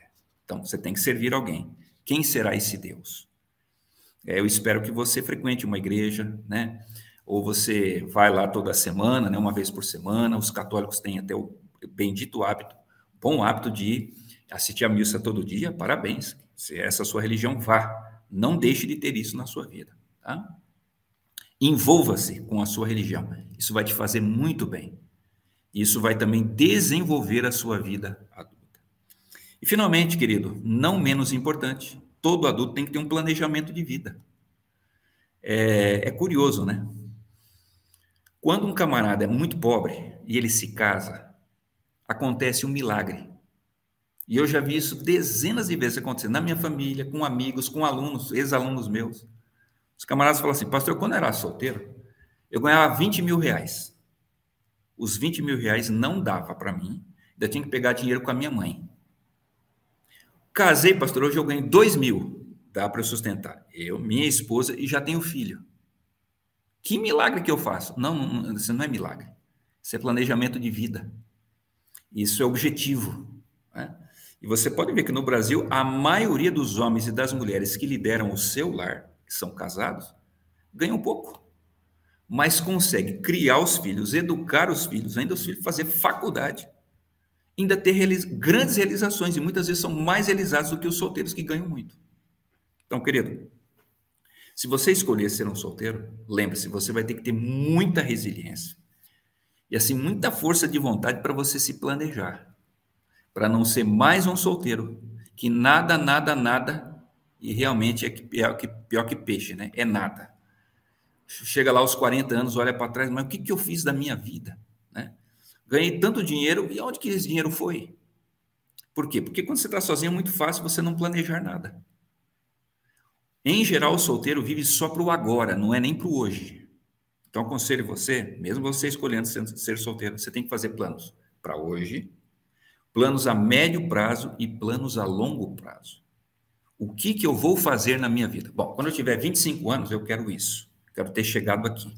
Então, você tem que servir alguém. Quem será esse Deus? É, eu espero que você frequente uma igreja, né? Ou você vai lá toda semana, né? Uma vez por semana. Os católicos têm até o bendito hábito, bom hábito de assistir a missa todo dia. Parabéns. Se essa é a sua religião, vá. Não deixe de ter isso na sua vida, tá? Envolva-se com a sua religião. Isso vai te fazer muito bem. Isso vai também desenvolver a sua vida adulta. E finalmente, querido, não menos importante, todo adulto tem que ter um planejamento de vida. É, é curioso, né? Quando um camarada é muito pobre e ele se casa, acontece um milagre. E eu já vi isso dezenas de vezes acontecer na minha família, com amigos, com alunos, ex-alunos meus. Os camaradas falam assim, pastor, quando eu era solteiro, eu ganhava 20 mil reais. Os 20 mil reais não dava para mim, ainda tinha que pegar dinheiro com a minha mãe. Casei, pastor, hoje eu ganho 2 mil, dá para eu sustentar. Eu, minha esposa e já tenho filho. Que milagre que eu faço? Não, não, isso não é milagre. Isso é planejamento de vida. Isso é objetivo. Né? E você pode ver que no Brasil, a maioria dos homens e das mulheres que lideram o seu lar, que são casados, ganham pouco mas consegue criar os filhos, educar os filhos, ainda os filhos fazer faculdade, ainda ter grandes realizações, e muitas vezes são mais realizados do que os solteiros que ganham muito. Então, querido, se você escolher ser um solteiro, lembre-se, você vai ter que ter muita resiliência e assim muita força de vontade para você se planejar, para não ser mais um solteiro que nada, nada, nada e realmente é pior que, pior que peixe, né? É nada chega lá aos 40 anos, olha para trás, mas o que, que eu fiz da minha vida? Né? Ganhei tanto dinheiro, e onde que esse dinheiro foi? Por quê? Porque quando você está sozinho é muito fácil você não planejar nada. Em geral, o solteiro vive só para o agora, não é nem para o hoje. Então, aconselho você, mesmo você escolhendo ser solteiro, você tem que fazer planos para hoje, planos a médio prazo e planos a longo prazo. O que, que eu vou fazer na minha vida? Bom, quando eu tiver 25 anos, eu quero isso quero ter chegado aqui.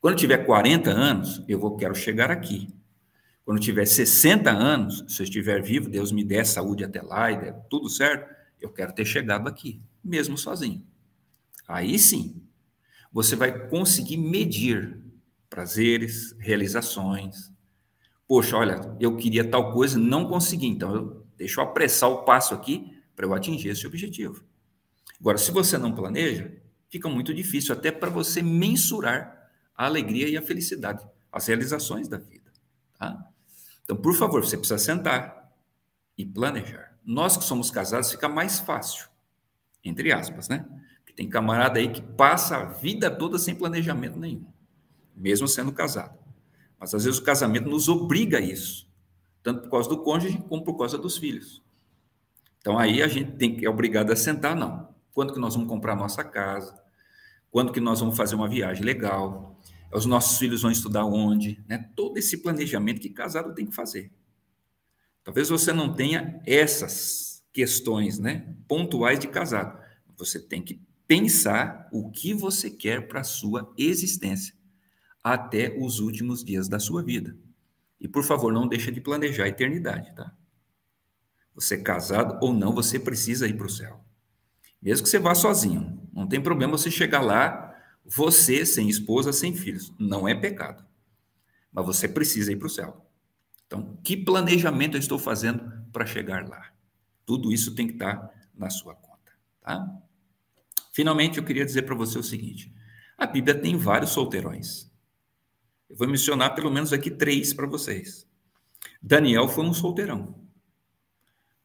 Quando eu tiver 40 anos, eu vou quero chegar aqui. Quando eu tiver 60 anos, se eu estiver vivo, Deus me der saúde até lá e der tudo certo, eu quero ter chegado aqui, mesmo sozinho. Aí sim, você vai conseguir medir prazeres, realizações. Poxa, olha, eu queria tal coisa, não consegui, então eu, deixa eu apressar o passo aqui para eu atingir esse objetivo. Agora, se você não planeja, fica muito difícil até para você mensurar a alegria e a felicidade, as realizações da vida. Tá? Então, por favor, você precisa sentar e planejar. Nós que somos casados fica mais fácil, entre aspas, né? Porque tem camarada aí que passa a vida toda sem planejamento nenhum, mesmo sendo casado. Mas às vezes o casamento nos obriga a isso, tanto por causa do cônjuge como por causa dos filhos. Então aí a gente tem que é obrigado a sentar, não. Quando que nós vamos comprar nossa casa? Quando que nós vamos fazer uma viagem legal? Os nossos filhos vão estudar onde? Né? Todo esse planejamento que casado tem que fazer. Talvez você não tenha essas questões né, pontuais de casado. Você tem que pensar o que você quer para a sua existência até os últimos dias da sua vida. E por favor, não deixe de planejar a eternidade, tá? Você é casado ou não, você precisa ir para o céu. Mesmo que você vá sozinho, não tem problema você chegar lá, você sem esposa, sem filhos. Não é pecado. Mas você precisa ir para o céu. Então, que planejamento eu estou fazendo para chegar lá? Tudo isso tem que estar na sua conta, tá? Finalmente, eu queria dizer para você o seguinte: a Bíblia tem vários solteirões. Eu vou mencionar pelo menos aqui três para vocês. Daniel foi um solteirão.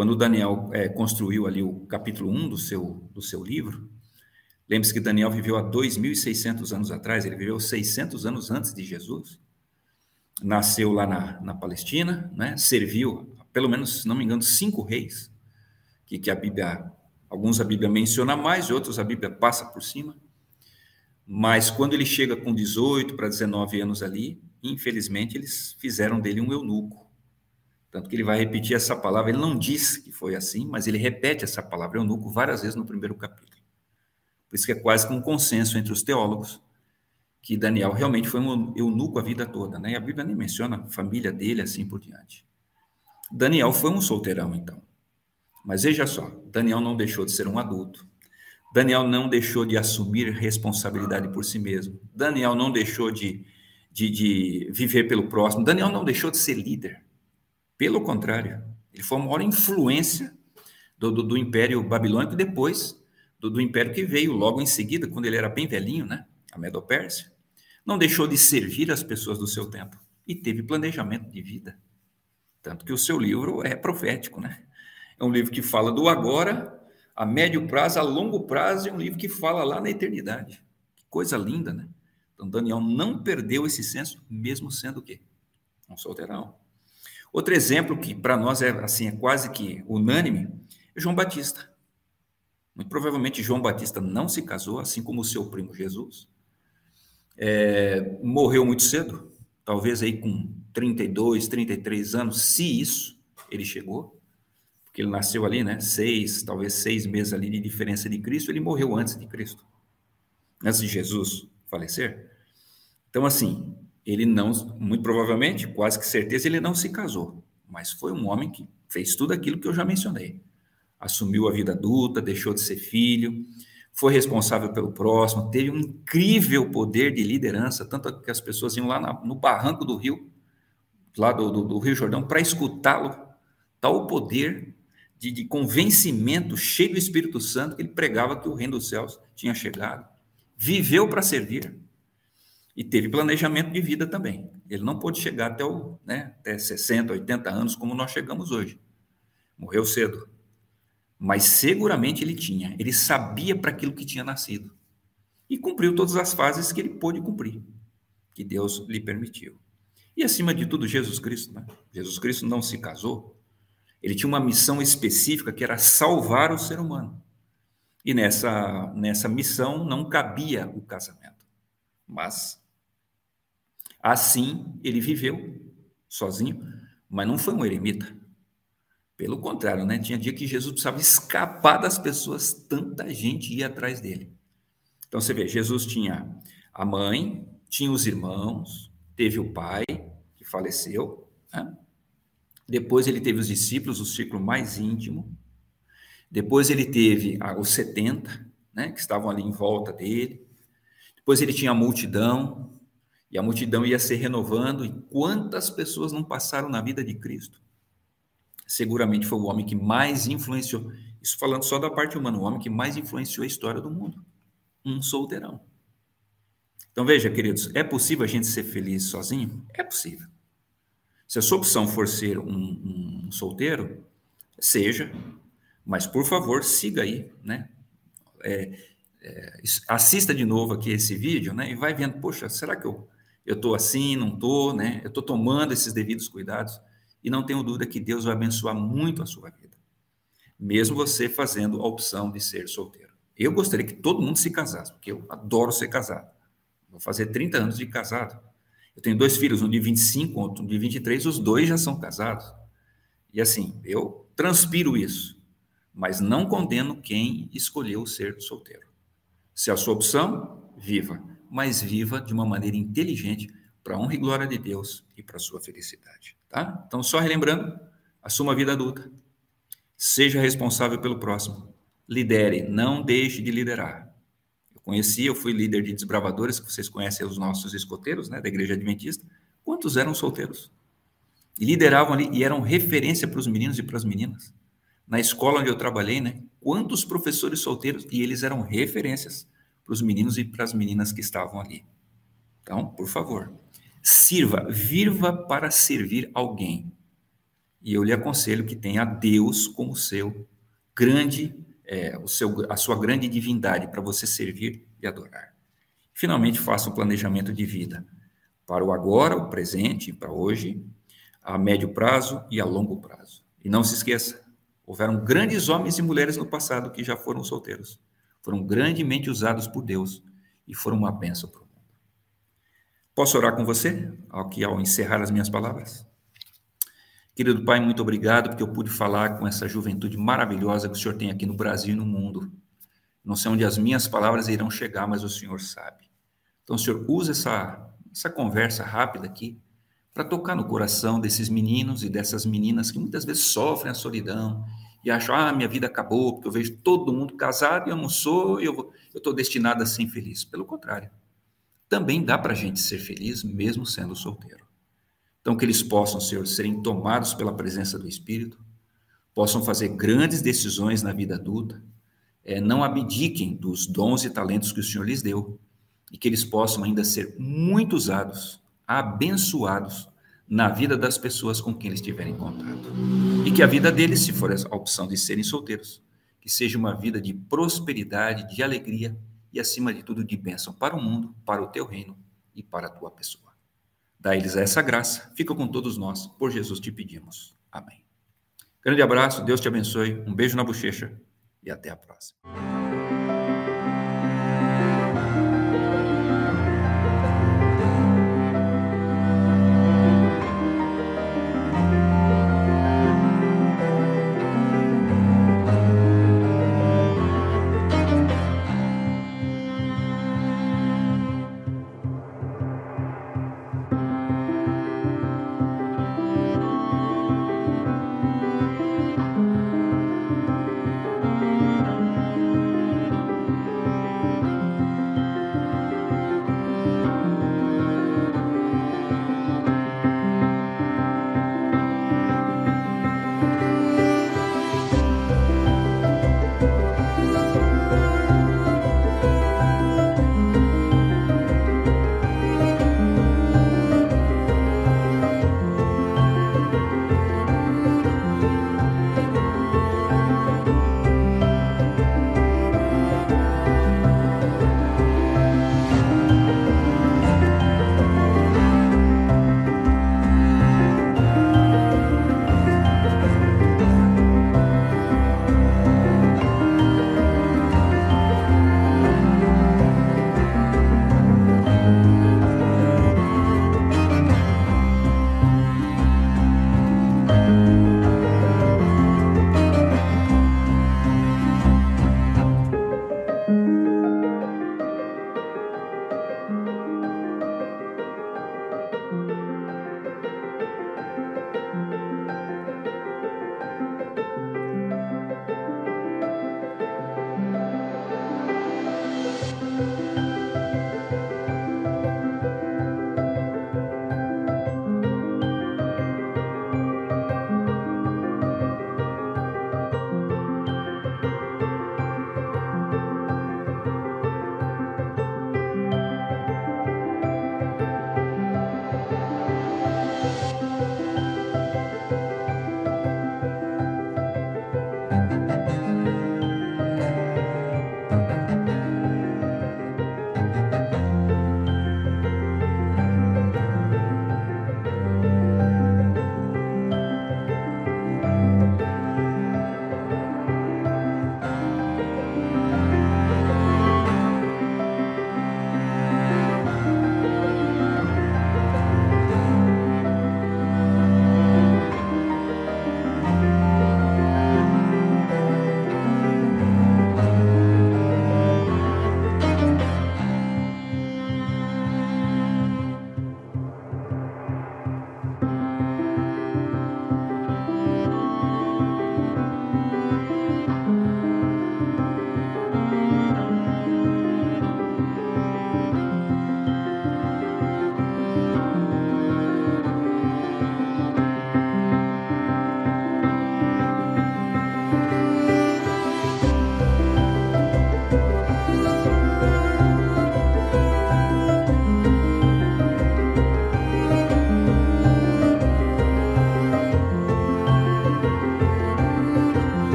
Quando Daniel é, construiu ali o capítulo 1 do seu, do seu livro, lembre-se que Daniel viveu há 2.600 anos atrás, ele viveu 600 anos antes de Jesus. Nasceu lá na, na Palestina, né? serviu, pelo menos, se não me engano, cinco reis, que, que a Bíblia, alguns a Bíblia menciona mais, outros a Bíblia passa por cima. Mas quando ele chega com 18 para 19 anos ali, infelizmente eles fizeram dele um eunuco. Tanto que ele vai repetir essa palavra, ele não diz que foi assim, mas ele repete essa palavra eunuco várias vezes no primeiro capítulo. Por isso que é quase que um consenso entre os teólogos que Daniel realmente foi um eunuco a vida toda, né? E a Bíblia nem menciona a família dele assim por diante. Daniel foi um solteirão, então. Mas veja só, Daniel não deixou de ser um adulto. Daniel não deixou de assumir responsabilidade por si mesmo. Daniel não deixou de, de, de viver pelo próximo. Daniel não deixou de ser líder. Pelo contrário, ele foi a maior influência do, do, do Império Babilônico depois do, do, Império que veio logo em seguida, quando ele era bem velhinho, né? A Medo-Pérsia. Não deixou de servir as pessoas do seu tempo e teve planejamento de vida. Tanto que o seu livro é profético, né? É um livro que fala do agora, a médio prazo, a longo prazo, e um livro que fala lá na eternidade. Que coisa linda, né? Então, Daniel não perdeu esse senso, mesmo sendo o quê? Um solteirão. Outro exemplo que para nós é assim, é quase que unânime, é João Batista. Muito provavelmente João Batista não se casou, assim como o seu primo Jesus. É, morreu muito cedo, talvez aí com 32, 33 anos, se isso ele chegou porque ele nasceu ali, né? Seis, talvez seis meses ali de diferença de Cristo, ele morreu antes de Cristo, antes de Jesus falecer. Então, assim, ele não, muito provavelmente, quase que certeza, ele não se casou, mas foi um homem que fez tudo aquilo que eu já mencionei. Assumiu a vida adulta, deixou de ser filho, foi responsável pelo próximo, teve um incrível poder de liderança, tanto que as pessoas iam lá na, no barranco do rio, lá do, do, do Rio Jordão, para escutá-lo, tal poder de, de convencimento, cheio do Espírito Santo, que ele pregava que o reino dos céus tinha chegado. Viveu para servir e teve planejamento de vida também. Ele não pôde chegar até, o, né, até 60, 80 anos, como nós chegamos hoje. Morreu cedo. Mas seguramente ele tinha, ele sabia para aquilo que tinha nascido. E cumpriu todas as fases que ele pôde cumprir, que Deus lhe permitiu. E acima de tudo, Jesus Cristo. Né? Jesus Cristo não se casou, ele tinha uma missão específica que era salvar o ser humano. E nessa, nessa missão não cabia o casamento. Mas, assim, ele viveu sozinho, mas não foi um eremita. Pelo contrário, né? tinha dia que Jesus precisava escapar das pessoas, tanta gente ia atrás dele. Então você vê, Jesus tinha a mãe, tinha os irmãos, teve o pai, que faleceu, né? Depois ele teve os discípulos, o círculo mais íntimo. Depois ele teve os 70, né, que estavam ali em volta dele. Depois ele tinha a multidão, e a multidão ia se renovando. E quantas pessoas não passaram na vida de Cristo? Seguramente foi o homem que mais influenciou. Isso falando só da parte humana, o homem que mais influenciou a história do mundo. Um solteirão. Então veja, queridos, é possível a gente ser feliz sozinho? É possível. Se a sua opção for ser um, um solteiro, seja, mas por favor, siga aí, né? É, é, assista de novo aqui esse vídeo, né? E vai vendo, poxa, será que eu eu estou assim, não estou, né? Eu estou tomando esses devidos cuidados e não tenho dúvida que Deus vai abençoar muito a sua vida, mesmo você fazendo a opção de ser solteiro. Eu gostaria que todo mundo se casasse, porque eu adoro ser casado. Vou fazer 30 anos de casado. Eu tenho dois filhos, um de 25, outro de 23, os dois já são casados. E assim, eu transpiro isso, mas não condeno quem escolheu ser solteiro. Se é a sua opção, viva, mas viva de uma maneira inteligente para a honra e glória de Deus e para a sua felicidade, tá? Então, só relembrando, assuma a vida adulta. Seja responsável pelo próximo. Lidere, não deixe de liderar conheci, eu fui líder de desbravadores, que vocês conhecem os nossos escoteiros, né, da igreja adventista. Quantos eram solteiros? E lideravam ali e eram referência para os meninos e para as meninas. Na escola onde eu trabalhei, né, quantos professores solteiros e eles eram referências para os meninos e para as meninas que estavam ali. Então, por favor, sirva, viva para servir alguém. E eu lhe aconselho que tenha Deus como seu grande é, o seu, a sua grande divindade para você servir e adorar. Finalmente, faça um planejamento de vida para o agora, o presente, para hoje, a médio prazo e a longo prazo. E não se esqueça, houveram grandes homens e mulheres no passado que já foram solteiros. Foram grandemente usados por Deus e foram uma bênção para o mundo. Posso orar com você aqui ao encerrar as minhas palavras? Querido Pai, muito obrigado porque eu pude falar com essa juventude maravilhosa que o Senhor tem aqui no Brasil e no mundo. Não sei onde as minhas palavras irão chegar, mas o Senhor sabe. Então, Senhor, usa essa, essa conversa rápida aqui para tocar no coração desses meninos e dessas meninas que muitas vezes sofrem a solidão, e acho, ah, minha vida acabou, porque eu vejo todo mundo casado e eu não sou, eu estou destinado a ser infeliz. Pelo contrário, também dá para a gente ser feliz mesmo sendo solteiro. Então, que eles possam, Senhor, serem tomados pela presença do Espírito, possam fazer grandes decisões na vida adulta, é, não abdiquem dos dons e talentos que o Senhor lhes deu, e que eles possam ainda ser muito usados, abençoados na vida das pessoas com quem eles tiverem contato. E que a vida deles, se for a opção de serem solteiros, que seja uma vida de prosperidade, de alegria e, acima de tudo, de bênção para o mundo, para o teu reino e para a tua pessoa. Dá-lhes essa graça, fica com todos nós, por Jesus te pedimos. Amém. Grande abraço, Deus te abençoe, um beijo na bochecha e até a próxima.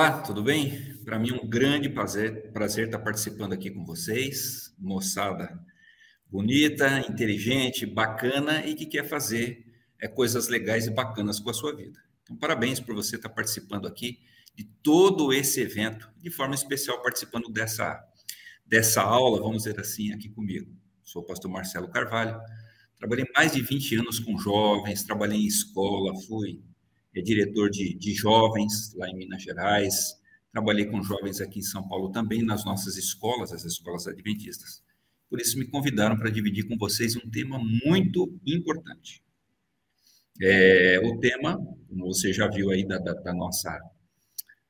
Olá, tudo bem? Para mim é um grande prazer, prazer estar participando aqui com vocês, moçada bonita, inteligente, bacana e que quer fazer é, coisas legais e bacanas com a sua vida. Então, parabéns por você estar participando aqui de todo esse evento, de forma especial participando dessa, dessa aula, vamos dizer assim, aqui comigo. Sou o pastor Marcelo Carvalho, trabalhei mais de 20 anos com jovens, trabalhei em escola, fui é, diretor de, de jovens lá em Minas Gerais, trabalhei com jovens aqui em São Paulo também, nas nossas escolas, as escolas adventistas. Por isso me convidaram para dividir com vocês um tema muito importante. É, o tema, como você já viu aí da, da, da, nossa,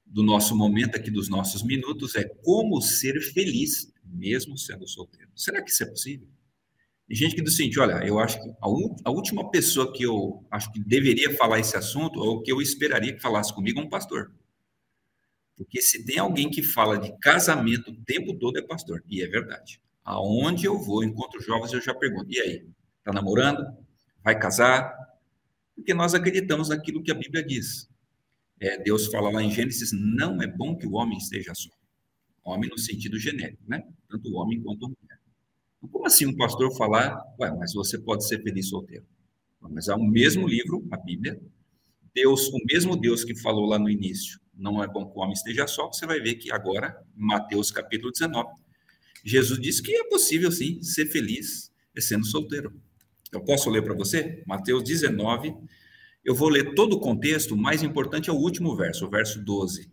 do nosso momento aqui, dos nossos minutos, é como ser feliz mesmo sendo solteiro. Será que isso é possível? Tem gente que diz seguinte, olha, eu acho que a, a, última pessoa que eu acho que deveria falar esse assunto, ou que eu esperaria que falasse comigo, é um pastor. Porque se tem alguém que fala de casamento o tempo todo, é pastor. E é verdade. Aonde eu vou, encontro jovens, eu já pergunto: e aí? Está namorando? Vai casar? Porque nós acreditamos naquilo que a Bíblia diz. É, Deus fala lá em Gênesis: não é bom que o homem esteja só. Homem no sentido genérico, né? Tanto o homem quanto a mulher. Como assim um pastor falar, ué, mas você pode ser feliz solteiro? Mas há o mesmo livro, a Bíblia, Deus, o mesmo Deus que falou lá no início, não é bom que o homem esteja só, você vai ver que agora, Mateus capítulo 19, Jesus disse que é possível, sim, ser feliz sendo solteiro. Eu posso ler para você? Mateus 19. Eu vou ler todo o contexto, o mais importante é o último verso, o verso 12.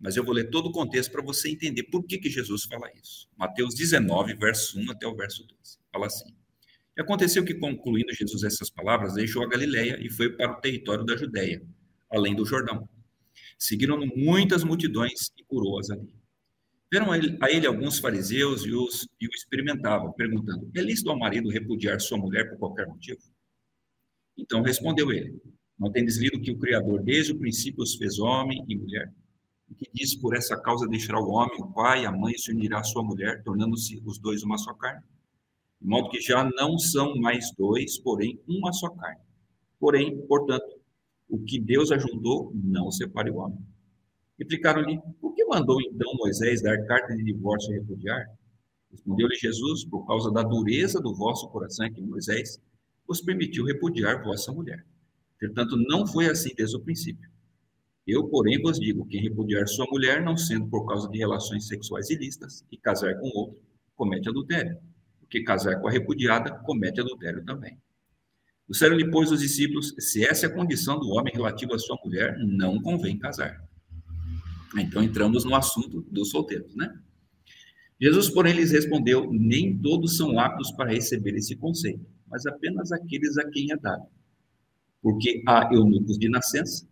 Mas eu vou ler todo o contexto para você entender por que, que Jesus fala isso. Mateus 19, verso 1 até o verso 12. Fala assim. E aconteceu que, concluindo Jesus essas palavras, deixou a Galileia e foi para o território da Judéia, além do Jordão. Seguiram-no muitas multidões e curou-as ali. Vieram a ele, a ele alguns fariseus e, os, e o experimentavam, perguntando: É lícito ao marido repudiar sua mulher por qualquer motivo? Então respondeu ele: Não tendes lido que o Criador desde o princípio os fez homem e mulher? E que diz: Por essa causa deixará o homem, o pai, a mãe, se unirá à sua mulher, tornando-se os dois uma só carne? De modo que já não são mais dois, porém uma só carne. Porém, portanto, o que Deus ajuntou, não separe o homem. Replicaram-lhe: Por que mandou então Moisés dar carta de divórcio e repudiar? Respondeu-lhe Jesus: Por causa da dureza do vosso coração, que Moisés vos permitiu repudiar vossa mulher. Portanto, não foi assim desde o princípio. Eu, porém, vos digo: quem repudiar sua mulher, não sendo por causa de relações sexuais ilícitas, e casar com outro, comete adultério. Porque casar com a repudiada, comete adultério também. Disseram-lhe, pois, os discípulos: se essa é a condição do homem relativo à sua mulher, não convém casar. Então entramos no assunto dos solteiros, né? Jesus, porém, lhes respondeu: Nem todos são aptos para receber esse conselho, mas apenas aqueles a quem é dado. Porque há eunucos de nascença,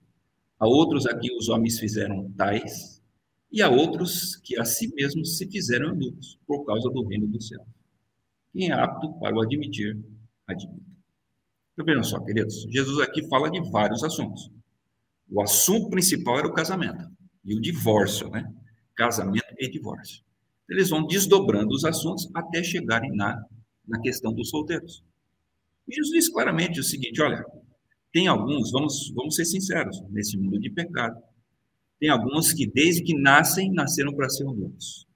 há outros a quem os homens fizeram tais, e há outros que a si mesmos se fizeram eunucos, por causa do reino do céu. Quem é apto para o admitir, admita. Então vejam só, queridos, Jesus aqui fala de vários assuntos. O assunto principal era o casamento e o divórcio, né? Casamento e divórcio. Eles vão desdobrando os assuntos até chegarem na, na questão dos solteiros. E Jesus diz claramente o seguinte: olha, tem alguns, vamos, vamos ser sinceros, nesse mundo de pecado, tem alguns que desde que nascem, nasceram para ser eunucos.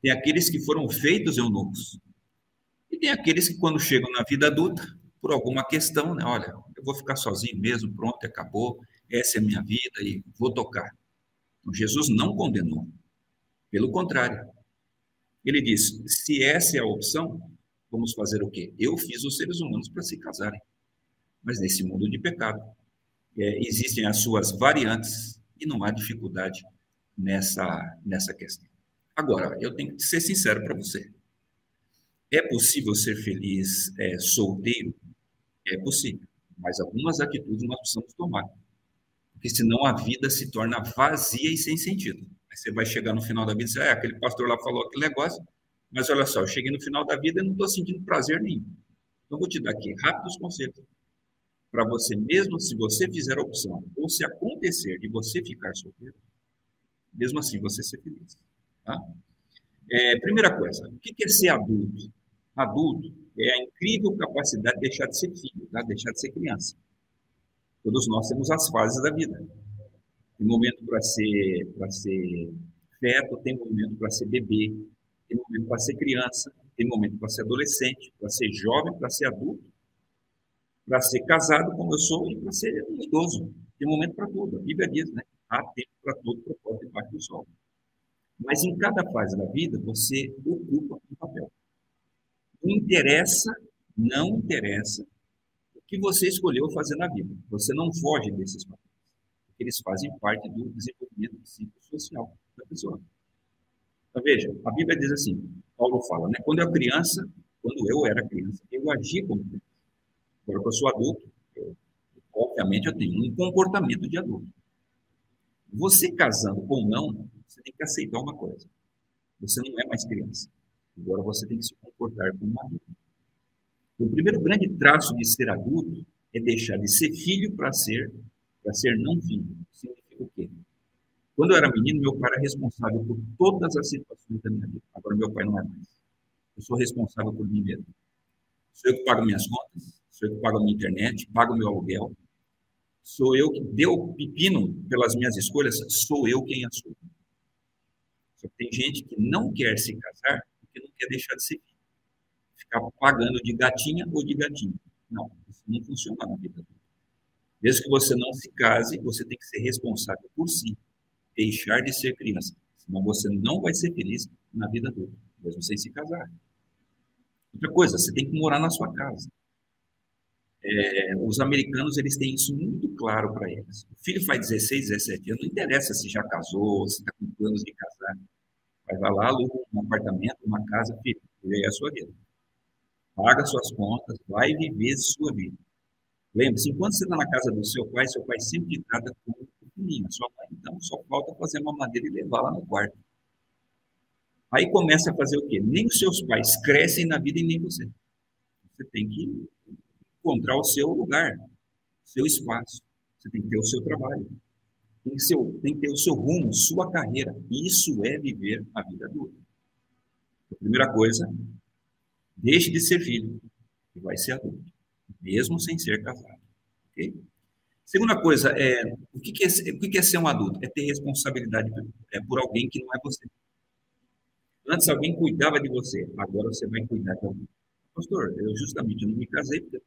Tem aqueles que foram feitos eunucos. E tem aqueles que, quando chegam na vida adulta, por alguma questão, né? Olha, eu vou ficar sozinho mesmo, pronto, acabou, essa é a minha vida e vou tocar. Então, Jesus não condenou. Pelo contrário. Ele disse: se essa é a opção, vamos fazer o quê? Eu fiz os seres humanos para se casarem. Mas nesse mundo de pecado, é, existem as suas variantes e não há dificuldade nessa, nessa questão. Agora, eu tenho que ser sincero para você. É possível ser feliz é, solteiro? É possível, mas algumas atitudes nós precisamos tomar porque senão a vida se torna vazia e sem sentido. Aí você vai chegar no final da vida e dizer, é, aquele pastor lá falou aquele negócio, mas olha só, eu cheguei no final da vida e não estou sentindo prazer nenhum. Então, vou te dar aqui rápidos conselhos para você mesmo, se você fizer a opção, ou se acontecer de você ficar solteiro, mesmo assim você ser feliz. Tá? É, primeira coisa, o que é ser adulto? Adulto é a incrível capacidade de deixar de ser filho, tá? deixar de ser criança. Todos nós temos as fases da vida. tem momento para ser, ser feto, tem momento para ser bebê, tem momento para ser criança, tem momento para ser adolescente, para ser jovem, para ser adulto, para ser casado, como eu sou, e para ser idoso. Tem momento para tudo. A Bíblia diz, né? Há tempo para todo propósito debaixo do sol. Mas em cada fase da vida, você ocupa um papel. Interessa, não interessa o que você escolheu fazer na vida. Você não foge desses papéis. Eles fazem parte do desenvolvimento psicossocial da pessoa. Então, veja, a Bíblia diz assim, Paulo fala, né? Quando eu era criança, quando eu era criança, eu agia como criança. Agora que eu sou adulto, obviamente eu tenho um comportamento de adulto. Você casando ou não, você tem que aceitar uma coisa. Você não é mais criança. Agora você tem que se comportar como um adulto. O primeiro grande traço de ser adulto é deixar de ser filho para ser para ser não filho. Significa o quê? Quando eu era menino, meu pai era responsável por todas as situações da minha vida. Agora meu pai não é mais. Eu sou responsável por mim mesmo. Sou eu que pago minhas contas, sou eu que pago a minha internet, pago meu aluguel. Sou eu que deu pepino pelas minhas escolhas, sou eu quem assumo. Só que tem gente que não quer se casar porque não quer deixar de ser filho. Ficar pagando de gatinha ou de gatinho. Não, isso não funciona na vida. Mesmo que você não se case, você tem que ser responsável por si. Deixar de ser criança. Senão você não vai ser feliz na vida adulta, mesmo sem se casar. Outra coisa, você tem que morar na sua casa. É, os americanos eles têm isso muito claro para eles. O filho faz 16, 17 anos, não interessa se já casou, se está com planos de casar. Vai lá, aluga um apartamento, uma casa, filho, e é a sua vida. Paga suas contas, vai viver sua vida. Lembre-se, enquanto você está na casa do seu pai, seu pai sempre te trata como pequenininho. Sua mãe, então, só falta fazer uma madeira e levar lá no quarto. Aí começa a fazer o quê? Nem os seus pais crescem na vida e nem você. Você tem que encontrar o seu lugar, seu espaço. Você tem que ter o seu trabalho. Tem que, ser, tem que ter o seu rumo, sua carreira. Isso é viver a vida adulta. A primeira coisa, deixe de ser filho e vai ser adulto, mesmo sem ser casado. Okay? Segunda coisa, é, o, que, é, o que é ser um adulto? É ter responsabilidade é, por alguém que não é você. Antes alguém cuidava de você, agora você vai cuidar de alguém. Pastor, eu justamente não me casei porque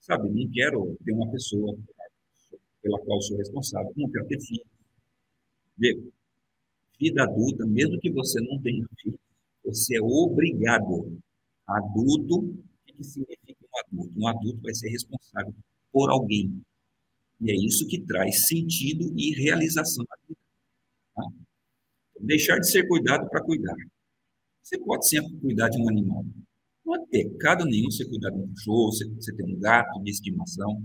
Sabe, não quero ter uma pessoa pela qual sou responsável, não quero ter filhos. Vê, vida adulta, mesmo que você não tenha filhos, você é obrigado. Adulto, o que significa um adulto? Um adulto vai ser responsável por alguém. E é isso que traz sentido e realização na vida. Tá? Deixar de ser cuidado para cuidar. Você pode sempre cuidar de um animal, não é pecado nenhum você cuidar de um cachorro, você, você ter um gato de estimação,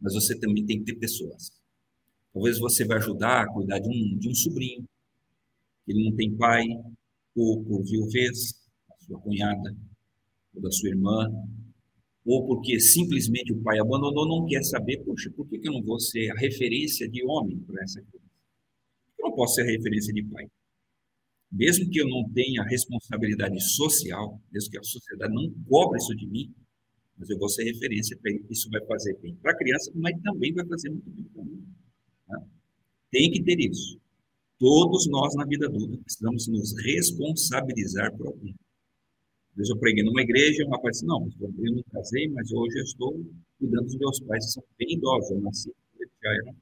mas você também tem que ter pessoas. Talvez você vai ajudar a cuidar de um, de um sobrinho, ele não tem pai, ou por viuvez, a sua cunhada, ou da sua irmã, ou porque simplesmente o pai abandonou, não quer saber, poxa, por que eu não vou ser a referência de homem para essa criança? Eu não posso ser a referência de pai mesmo que eu não tenha responsabilidade social, mesmo que a sociedade não cobre isso de mim, mas eu vou ser referência para ele. Isso vai fazer bem para a criança, mas também vai fazer muito bem para mim. Tá? Tem que ter isso. Todos nós na vida adulta precisamos nos responsabilizar por alguém. Às eu preguei numa igreja, uma rapaz disse, não, eu não casei, mas hoje eu estou cuidando dos meus pais, que são bem idosos, eu nasci, já eram.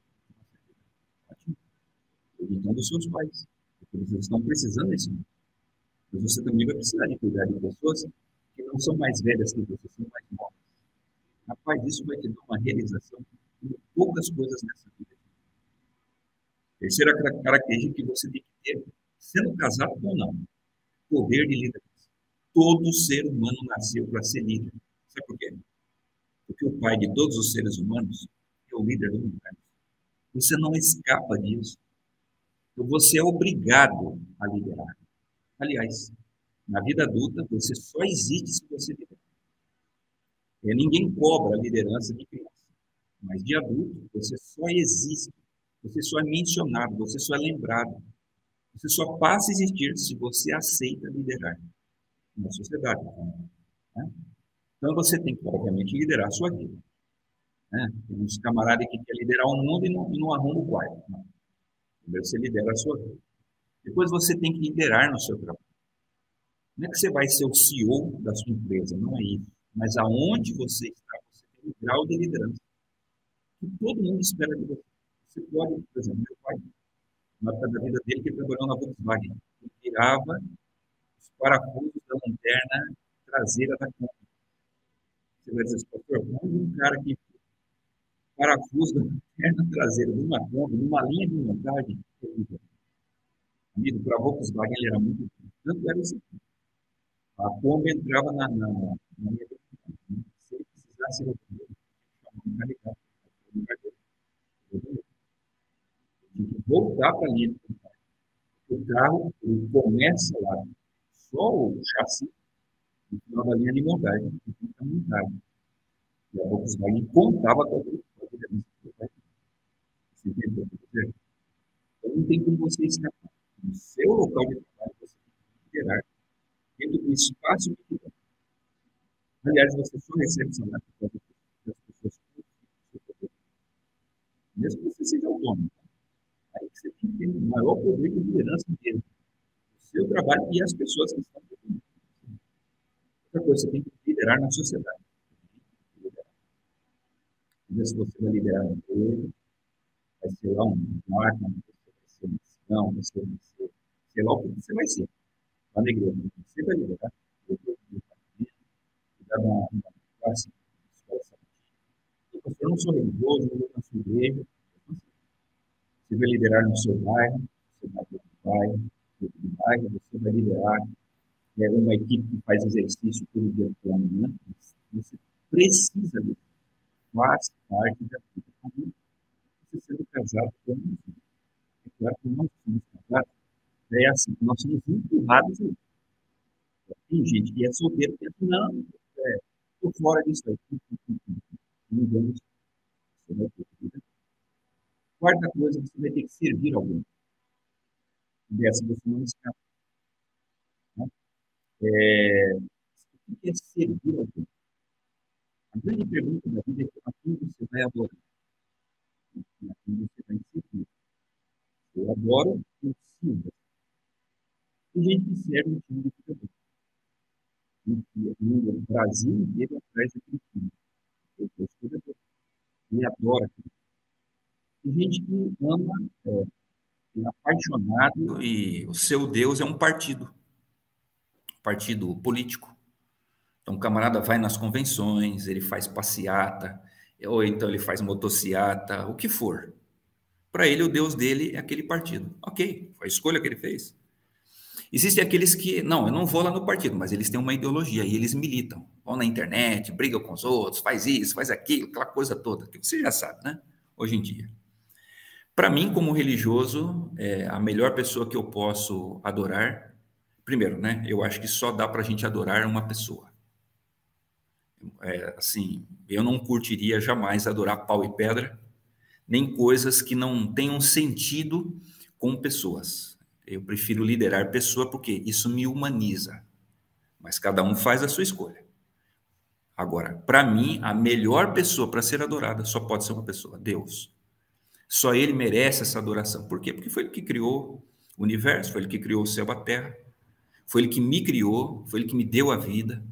Então, dos seus pais. Eles estão precisando mundo. Mas você também vai precisar de cuidar de pessoas que não são mais velhas que você, são mais novas. Rapaz, isso vai te dar uma realização de poucas coisas nessa vida. Terceira característica que você tem que ter, sendo casado ou não, poder de liderança. Todo ser humano nasceu para ser líder. Sabe por quê? Porque o pai de todos os seres humanos é o líder do universo. Você não escapa disso. Você é obrigado a liderar. Aliás, na vida adulta, você só existe se você liderar. É, ninguém cobra a liderança de criança, mas de adulto, você só existe, você só é mencionado, você só é lembrado. Você só passa a existir se você aceita liderar na sociedade. Né? Então, você tem que, obviamente, liderar a sua vida. Né? Tem uns camaradas que querem liderar o mundo e não, e não arrumam o quarto. Não. Primeiro você lidera a sua vida. Depois você tem que liderar no seu trabalho. Não é que você vai ser o CEO da sua empresa, não é isso. Mas aonde você está, você tem um grau de liderança. Que todo mundo espera de você. Você pode, por exemplo, meu pai, na época da vida dele, que ele trabalhou na Volkswagen, ele tirava os parafusos da lanterna traseira da Kombi. Você vai dizer, pastor, como um cara que parafuso da lanterna traseira de uma Kombi, numa linha de montagem, amigo, para Volkswagen ele era muito tanto era isso A Kombi entrava na, na, na linha de montagem. Se ele precisasse resolver, chamava um carregado. Tinha que voltar para a linha de montagem. O carro ele começa lá, só o chassi, no final da linha de montagem, que. E a Volkswagen contava com a Volkswagen. Você não tem como você escapar no seu local de trabalho, você tem que liderar dentro do espaço que tiver. Aliás, você só recebe salário das pessoas que mesmo que você seja autônomo. Aí você tem que ter o maior poder de liderança dele. O seu trabalho e as pessoas que estão dentro. Outra coisa, você tem que liderar na sociedade. Liderar. Se você vai liderar um emprego, vai ser lá um marca, você vai ser um você vai ser, sei lá o que você vai ser. Lá na igreja, você vai liderar, cuidar da uma classe, escola sabatina. Eu não sou religioso, eu não na sua igreja. Você vai liderar no seu bairro, você vai bairro, no bairro, você vai liderar é, uma equipe que faz exercício todo dia pela manhã. Você precisa disso. Faz parte da vida comum. Você sendo casado com um filho claro que nós somos casados, é assim, nós somos empurrados. Tem gente que é solteiro que pensa, não, estou é, fora disso aí. Não vamos. Quarta coisa, você vai ter que servir alguém. Dessa você não escapa. Né? É, o que é servir alguém? A grande pergunta da vida é a quem você vai adorar. A quem você vai servir. Eu adoro o Silva. Tem gente que serve no time de futebol. No Brasil inteiro atrás daquele time. Eu sou escolhedor. Ele adora aquele Tem gente que ama, é, é apaixonado. E o seu Deus é um partido. Partido político. Então, o camarada vai nas convenções, ele faz passeata, ou então ele faz motociata, o que for. Para ele, o Deus dele é aquele partido. Ok, foi a escolha que ele fez. Existem aqueles que, não, eu não vou lá no partido, mas eles têm uma ideologia e eles militam. Vão na internet, brigam com os outros, faz isso, faz aquilo, aquela coisa toda, que você já sabe, né? Hoje em dia. Para mim, como religioso, é a melhor pessoa que eu posso adorar, primeiro, né? Eu acho que só dá para a gente adorar uma pessoa. É, assim, eu não curtiria jamais adorar pau e pedra, nem coisas que não tenham sentido com pessoas. Eu prefiro liderar pessoa porque isso me humaniza. Mas cada um faz a sua escolha. Agora, para mim, a melhor pessoa para ser adorada só pode ser uma pessoa, Deus. Só ele merece essa adoração. Por quê? Porque foi ele que criou o universo, foi ele que criou o céu e a terra. Foi ele que me criou, foi ele que me deu a vida.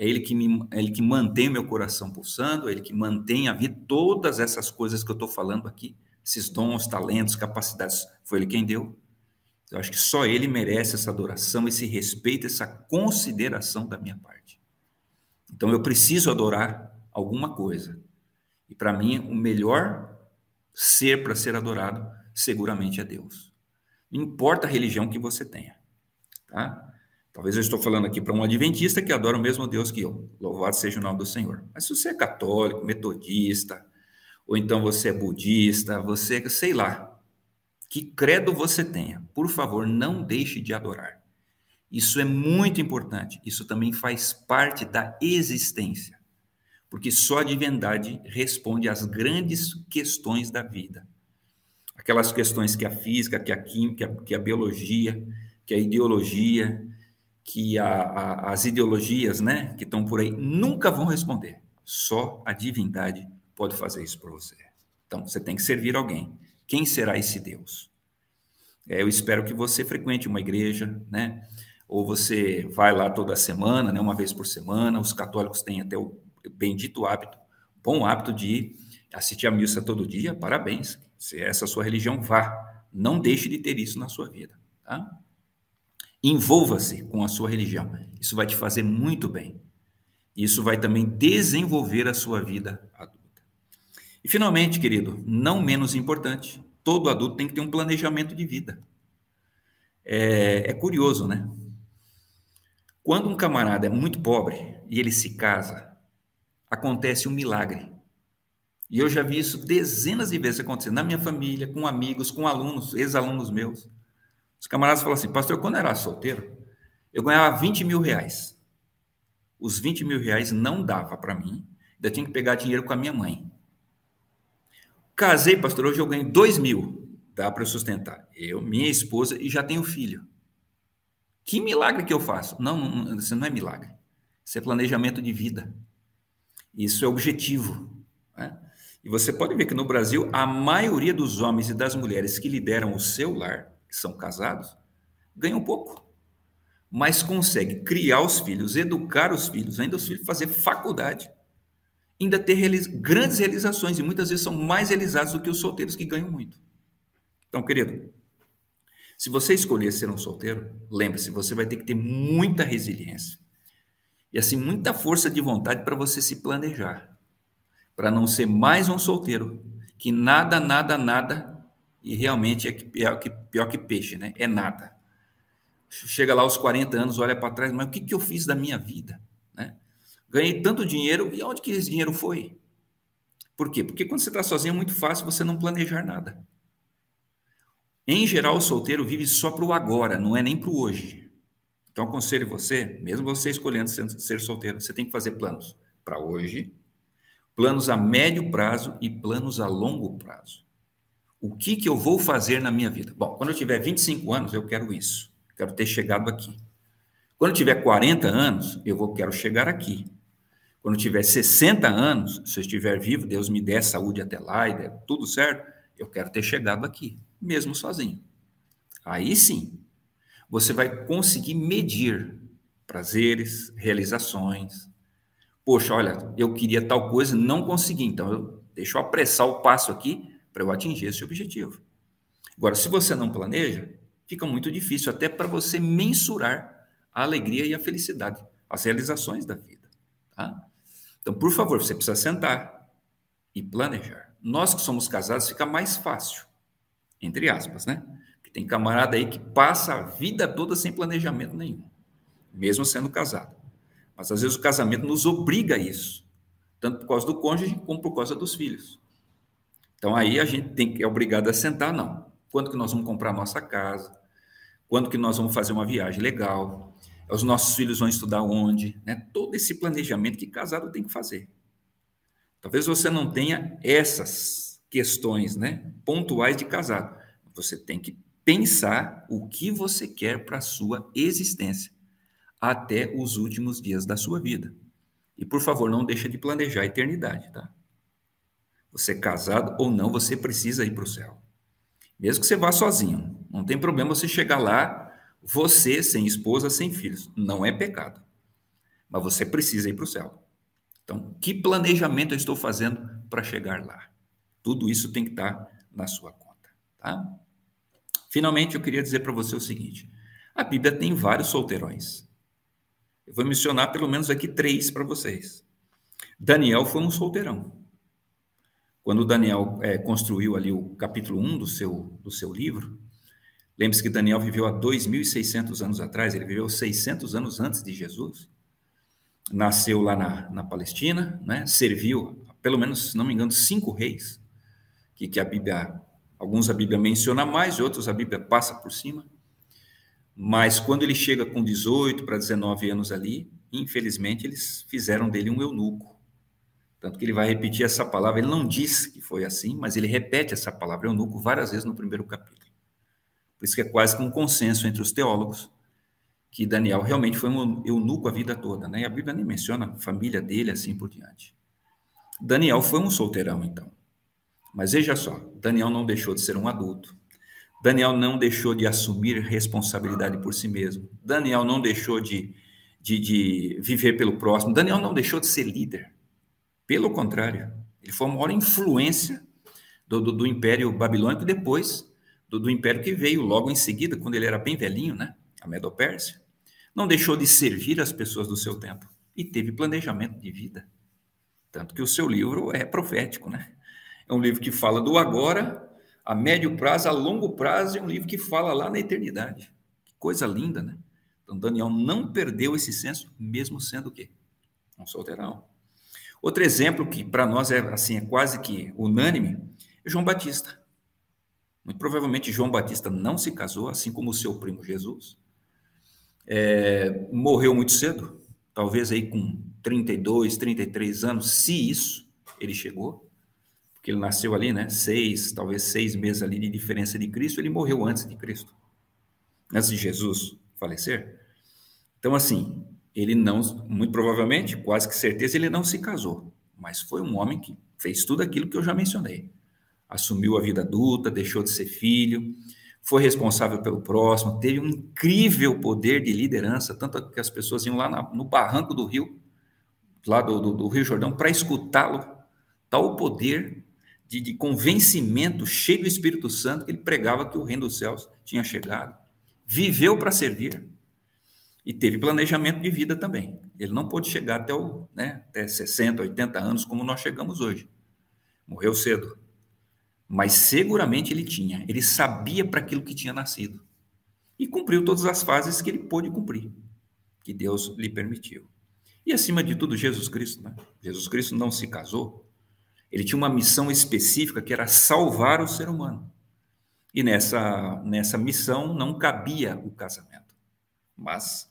É ele que, me, é ele que mantém meu coração pulsando, é ele que mantém a vida, todas essas coisas que eu estou falando aqui, esses dons, talentos, capacidades, foi ele quem deu. Eu acho que só ele merece essa adoração, esse respeito, essa consideração da minha parte. Então eu preciso adorar alguma coisa. E para mim, o melhor ser para ser adorado, seguramente é Deus. Não importa a religião que você tenha. Tá? Talvez eu estou falando aqui para um adventista que adora o mesmo Deus que eu. Louvado seja o nome do Senhor. Mas se você é católico, metodista, ou então você é budista, você, sei lá, que credo você tenha, por favor, não deixe de adorar. Isso é muito importante. Isso também faz parte da existência. Porque só a divindade responde às grandes questões da vida. Aquelas questões que a física, que a química, que a biologia, que a ideologia, que a, a, as ideologias né, que estão por aí nunca vão responder. Só a divindade pode fazer isso para você. Então, você tem que servir alguém. Quem será esse Deus? É, eu espero que você frequente uma igreja, né? Ou você vai lá toda semana, né? Uma vez por semana. Os católicos têm até o bendito hábito, bom hábito de assistir a missa todo dia. Parabéns. Se essa é a sua religião, vá. Não deixe de ter isso na sua vida, tá? Envolva-se com a sua religião. Isso vai te fazer muito bem. Isso vai também desenvolver a sua vida adulta. E finalmente, querido, não menos importante, todo adulto tem que ter um planejamento de vida. É, é curioso, né? Quando um camarada é muito pobre e ele se casa, acontece um milagre. E eu já vi isso dezenas de vezes acontecer na minha família, com amigos, com alunos, ex-alunos meus. Os camaradas falam assim, pastor, quando eu era solteiro, eu ganhava 20 mil reais. Os 20 mil reais não dava para mim, ainda tinha que pegar dinheiro com a minha mãe. Casei, pastor, hoje eu ganho 2 mil, dá para eu sustentar. Eu, minha esposa e já tenho filho. Que milagre que eu faço? Não, não, isso não é milagre. Isso é planejamento de vida. Isso é objetivo. Né? E você pode ver que no Brasil, a maioria dos homens e das mulheres que lideram o seu lar, que são casados, ganham pouco. Mas consegue criar os filhos, educar os filhos, ainda os filhos fazer faculdade, ainda ter grandes realizações, e muitas vezes são mais realizados do que os solteiros que ganham muito. Então, querido, se você escolher ser um solteiro, lembre-se, você vai ter que ter muita resiliência. E assim, muita força de vontade para você se planejar para não ser mais um solteiro que nada, nada, nada e realmente é pior que, pior que peixe, né? É nada. Chega lá aos 40 anos, olha para trás, mas o que, que eu fiz da minha vida? Né? Ganhei tanto dinheiro e onde que esse dinheiro foi? Por quê? Porque quando você está sozinho é muito fácil você não planejar nada. Em geral, o solteiro vive só para o agora, não é nem para o hoje. Então, aconselho você, mesmo você escolhendo ser solteiro, você tem que fazer planos para hoje, planos a médio prazo e planos a longo prazo. O que, que eu vou fazer na minha vida? Bom, quando eu tiver 25 anos, eu quero isso. Quero ter chegado aqui. Quando eu tiver 40 anos, eu vou quero chegar aqui. Quando eu tiver 60 anos, se eu estiver vivo, Deus me der saúde até lá e der tudo certo, eu quero ter chegado aqui, mesmo sozinho. Aí sim, você vai conseguir medir prazeres, realizações, Poxa, olha, eu queria tal coisa, não consegui, então eu, deixa eu apressar o passo aqui para eu atingir esse objetivo. Agora, se você não planeja, fica muito difícil até para você mensurar a alegria e a felicidade, as realizações da vida. Tá? Então, por favor, você precisa sentar e planejar. Nós que somos casados, fica mais fácil, entre aspas, né? Porque tem camarada aí que passa a vida toda sem planejamento nenhum, mesmo sendo casado. Mas às vezes o casamento nos obriga a isso, tanto por causa do cônjuge como por causa dos filhos. Então aí a gente tem que é obrigado a sentar, não. Quando que nós vamos comprar nossa casa? Quando que nós vamos fazer uma viagem legal? Os nossos filhos vão estudar onde? Né? Todo esse planejamento que casado tem que fazer. Talvez você não tenha essas questões né, pontuais de casado. Você tem que pensar o que você quer para a sua existência até os últimos dias da sua vida. E por favor, não deixe de planejar a eternidade, tá? Você é casado ou não, você precisa ir para o céu. Mesmo que você vá sozinho, não tem problema você chegar lá, você sem esposa, sem filhos. Não é pecado. Mas você precisa ir para o céu. Então, que planejamento eu estou fazendo para chegar lá? Tudo isso tem que estar na sua conta, tá? Finalmente, eu queria dizer para você o seguinte: a Bíblia tem vários solteirões. Eu vou mencionar pelo menos aqui três para vocês. Daniel foi um solteirão. Quando Daniel é, construiu ali o capítulo 1 do seu, do seu livro, lembre-se que Daniel viveu há 2.600 anos atrás, ele viveu 600 anos antes de Jesus. Nasceu lá na, na Palestina, né? serviu, pelo menos, se não me engano, cinco reis, que, que a Bíblia, alguns a Bíblia menciona mais, outros a Bíblia passa por cima. Mas quando ele chega com 18 para 19 anos ali, infelizmente eles fizeram dele um eunuco. Tanto que ele vai repetir essa palavra, ele não diz que foi assim, mas ele repete essa palavra eunuco várias vezes no primeiro capítulo. Por isso que é quase que um consenso entre os teólogos que Daniel realmente foi um eunuco a vida toda, né? E a Bíblia nem menciona a família dele assim por diante. Daniel foi um solteirão, então. Mas veja só, Daniel não deixou de ser um adulto. Daniel não deixou de assumir responsabilidade por si mesmo. Daniel não deixou de, de, de viver pelo próximo. Daniel não deixou de ser líder. Pelo contrário, ele foi a maior influência do, do, do Império Babilônico depois do, do, Império que veio logo em seguida, quando ele era bem velhinho, né? A Medo-Pérsia. Não deixou de servir as pessoas do seu tempo e teve planejamento de vida. Tanto que o seu livro é profético, né? É um livro que fala do agora, a médio prazo, a longo prazo, e um livro que fala lá na eternidade. Que coisa linda, né? Então, Daniel não perdeu esse senso, mesmo sendo o quê? Um solteirão. Outro exemplo que para nós é assim, é quase que unânime, é João Batista. Muito provavelmente João Batista não se casou, assim como seu primo Jesus. É, morreu muito cedo, talvez aí com 32, 33 anos, se isso ele chegou, porque ele nasceu ali, né? Seis, talvez seis meses ali de diferença de Cristo, ele morreu antes de Cristo, antes de Jesus falecer. Então, assim, ele não, muito provavelmente, quase que certeza, ele não se casou, mas foi um homem que fez tudo aquilo que eu já mencionei assumiu a vida adulta, deixou de ser filho, foi responsável pelo próximo, teve um incrível poder de liderança, tanto que as pessoas iam lá na, no barranco do rio, lá do, do, do Rio Jordão, para escutá-lo, tal poder de, de, convencimento, cheio do Espírito Santo, que ele pregava que o reino dos céus tinha chegado. Viveu para servir e teve planejamento de vida também. Ele não pôde chegar até, o, né, até 60, 80 anos, como nós chegamos hoje. Morreu cedo mas seguramente ele tinha, ele sabia para aquilo que tinha nascido. E cumpriu todas as fases que ele pôde cumprir, que Deus lhe permitiu. E acima de tudo, Jesus Cristo. Né? Jesus Cristo não se casou, ele tinha uma missão específica que era salvar o ser humano. E nessa, nessa missão não cabia o casamento. Mas,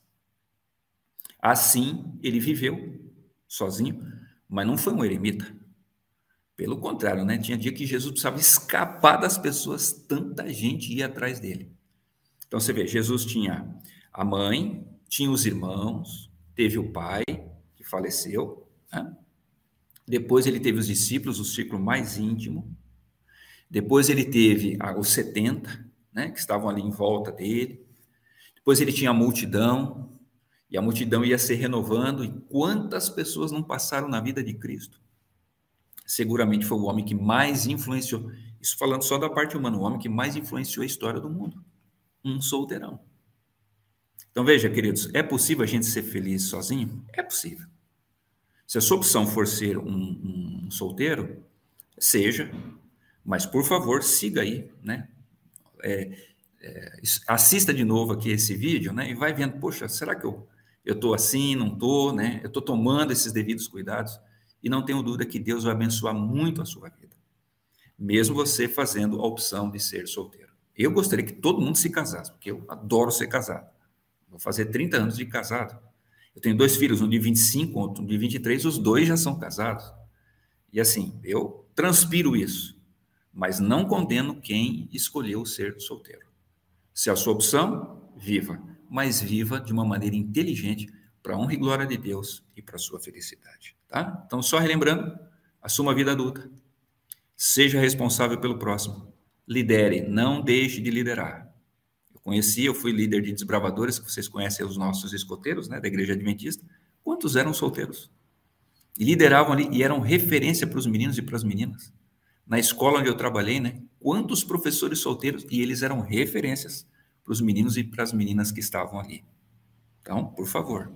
assim, ele viveu sozinho, mas não foi um eremita. Pelo contrário, né? Tinha dia que Jesus precisava escapar das pessoas, tanta gente ia atrás dele. Então você vê, Jesus tinha a mãe, tinha os irmãos, teve o pai, que faleceu, né? depois ele teve os discípulos, o ciclo mais íntimo, depois ele teve os 70, né, que estavam ali em volta dele, depois ele tinha a multidão, e a multidão ia se renovando, e quantas pessoas não passaram na vida de Cristo? seguramente foi o homem que mais influenciou. Isso falando só da parte humana, o homem que mais influenciou a história do mundo. Um solteirão. Então veja, queridos, é possível a gente ser feliz sozinho? É possível. Se a sua opção for ser um, um solteiro, seja, mas por favor, siga aí, né? É, é, assista de novo aqui esse vídeo, né? E vai vendo, poxa, será que eu eu estou assim, não estou, né? Eu estou tomando esses devidos cuidados. E não tenho dúvida que Deus vai abençoar muito a sua vida, mesmo você fazendo a opção de ser solteiro. Eu gostaria que todo mundo se casasse, porque eu adoro ser casado. Vou fazer 30 anos de casado. Eu tenho dois filhos, um de 25, outro de 23, os dois já são casados. E assim, eu transpiro isso, mas não condeno quem escolheu ser solteiro. Se é a sua opção, viva, mas viva de uma maneira inteligente para a honra e glória de Deus e para a sua felicidade. Tá? Então, só relembrando, assuma a vida adulta. Seja responsável pelo próximo. Lidere, não deixe de liderar. Eu conheci, eu fui líder de desbravadores, que vocês conhecem os nossos escoteiros, né, da igreja adventista. Quantos eram solteiros? E lideravam ali e eram referência para os meninos e para as meninas. Na escola onde eu trabalhei, né, quantos professores solteiros e eles eram referências para os meninos e para as meninas que estavam ali. Então, por favor,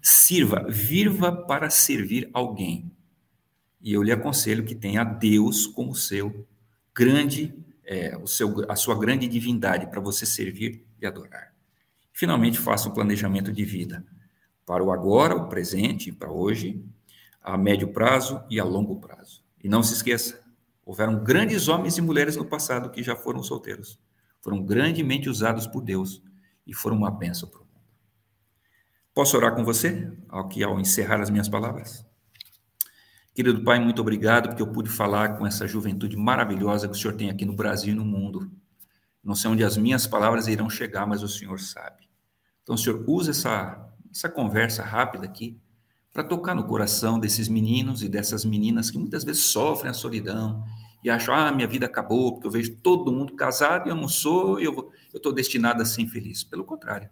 Sirva, viva para servir alguém. E eu lhe aconselho que tenha Deus como seu grande, é, o seu, a sua grande divindade para você servir e adorar. Finalmente, faça um planejamento de vida para o agora, o presente, para hoje, a médio prazo e a longo prazo. E não se esqueça, houveram grandes homens e mulheres no passado que já foram solteiros. Foram grandemente usados por Deus e foram uma bênção para o Posso orar com você, aqui ao encerrar as minhas palavras? Querido Pai, muito obrigado porque eu pude falar com essa juventude maravilhosa que o Senhor tem aqui no Brasil e no mundo. Não sei onde as minhas palavras irão chegar, mas o Senhor sabe. Então, Senhor, usa essa, essa conversa rápida aqui para tocar no coração desses meninos e dessas meninas que muitas vezes sofrem a solidão, e acham, ah, minha vida acabou, porque eu vejo todo mundo casado e eu não sou, eu estou destinado a ser infeliz. Pelo contrário,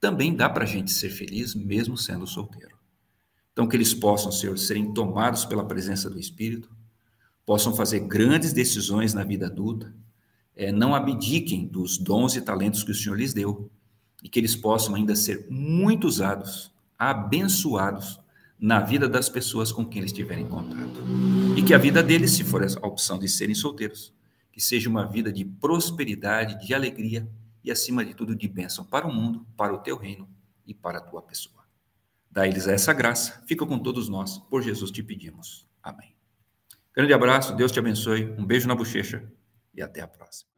também dá para a gente ser feliz mesmo sendo solteiro. Então, que eles possam, Senhor, serem tomados pela presença do Espírito, possam fazer grandes decisões na vida adulta, é, não abdiquem dos dons e talentos que o Senhor lhes deu, e que eles possam ainda ser muito usados, abençoados na vida das pessoas com quem eles tiverem contato. E que a vida deles, se for a opção de serem solteiros, que seja uma vida de prosperidade, de alegria e, acima de tudo, de bênção para o mundo, para o teu reino e para a tua pessoa. Dá-lhes essa graça, fica com todos nós, por Jesus te pedimos. Amém. Grande abraço, Deus te abençoe, um beijo na bochecha e até a próxima.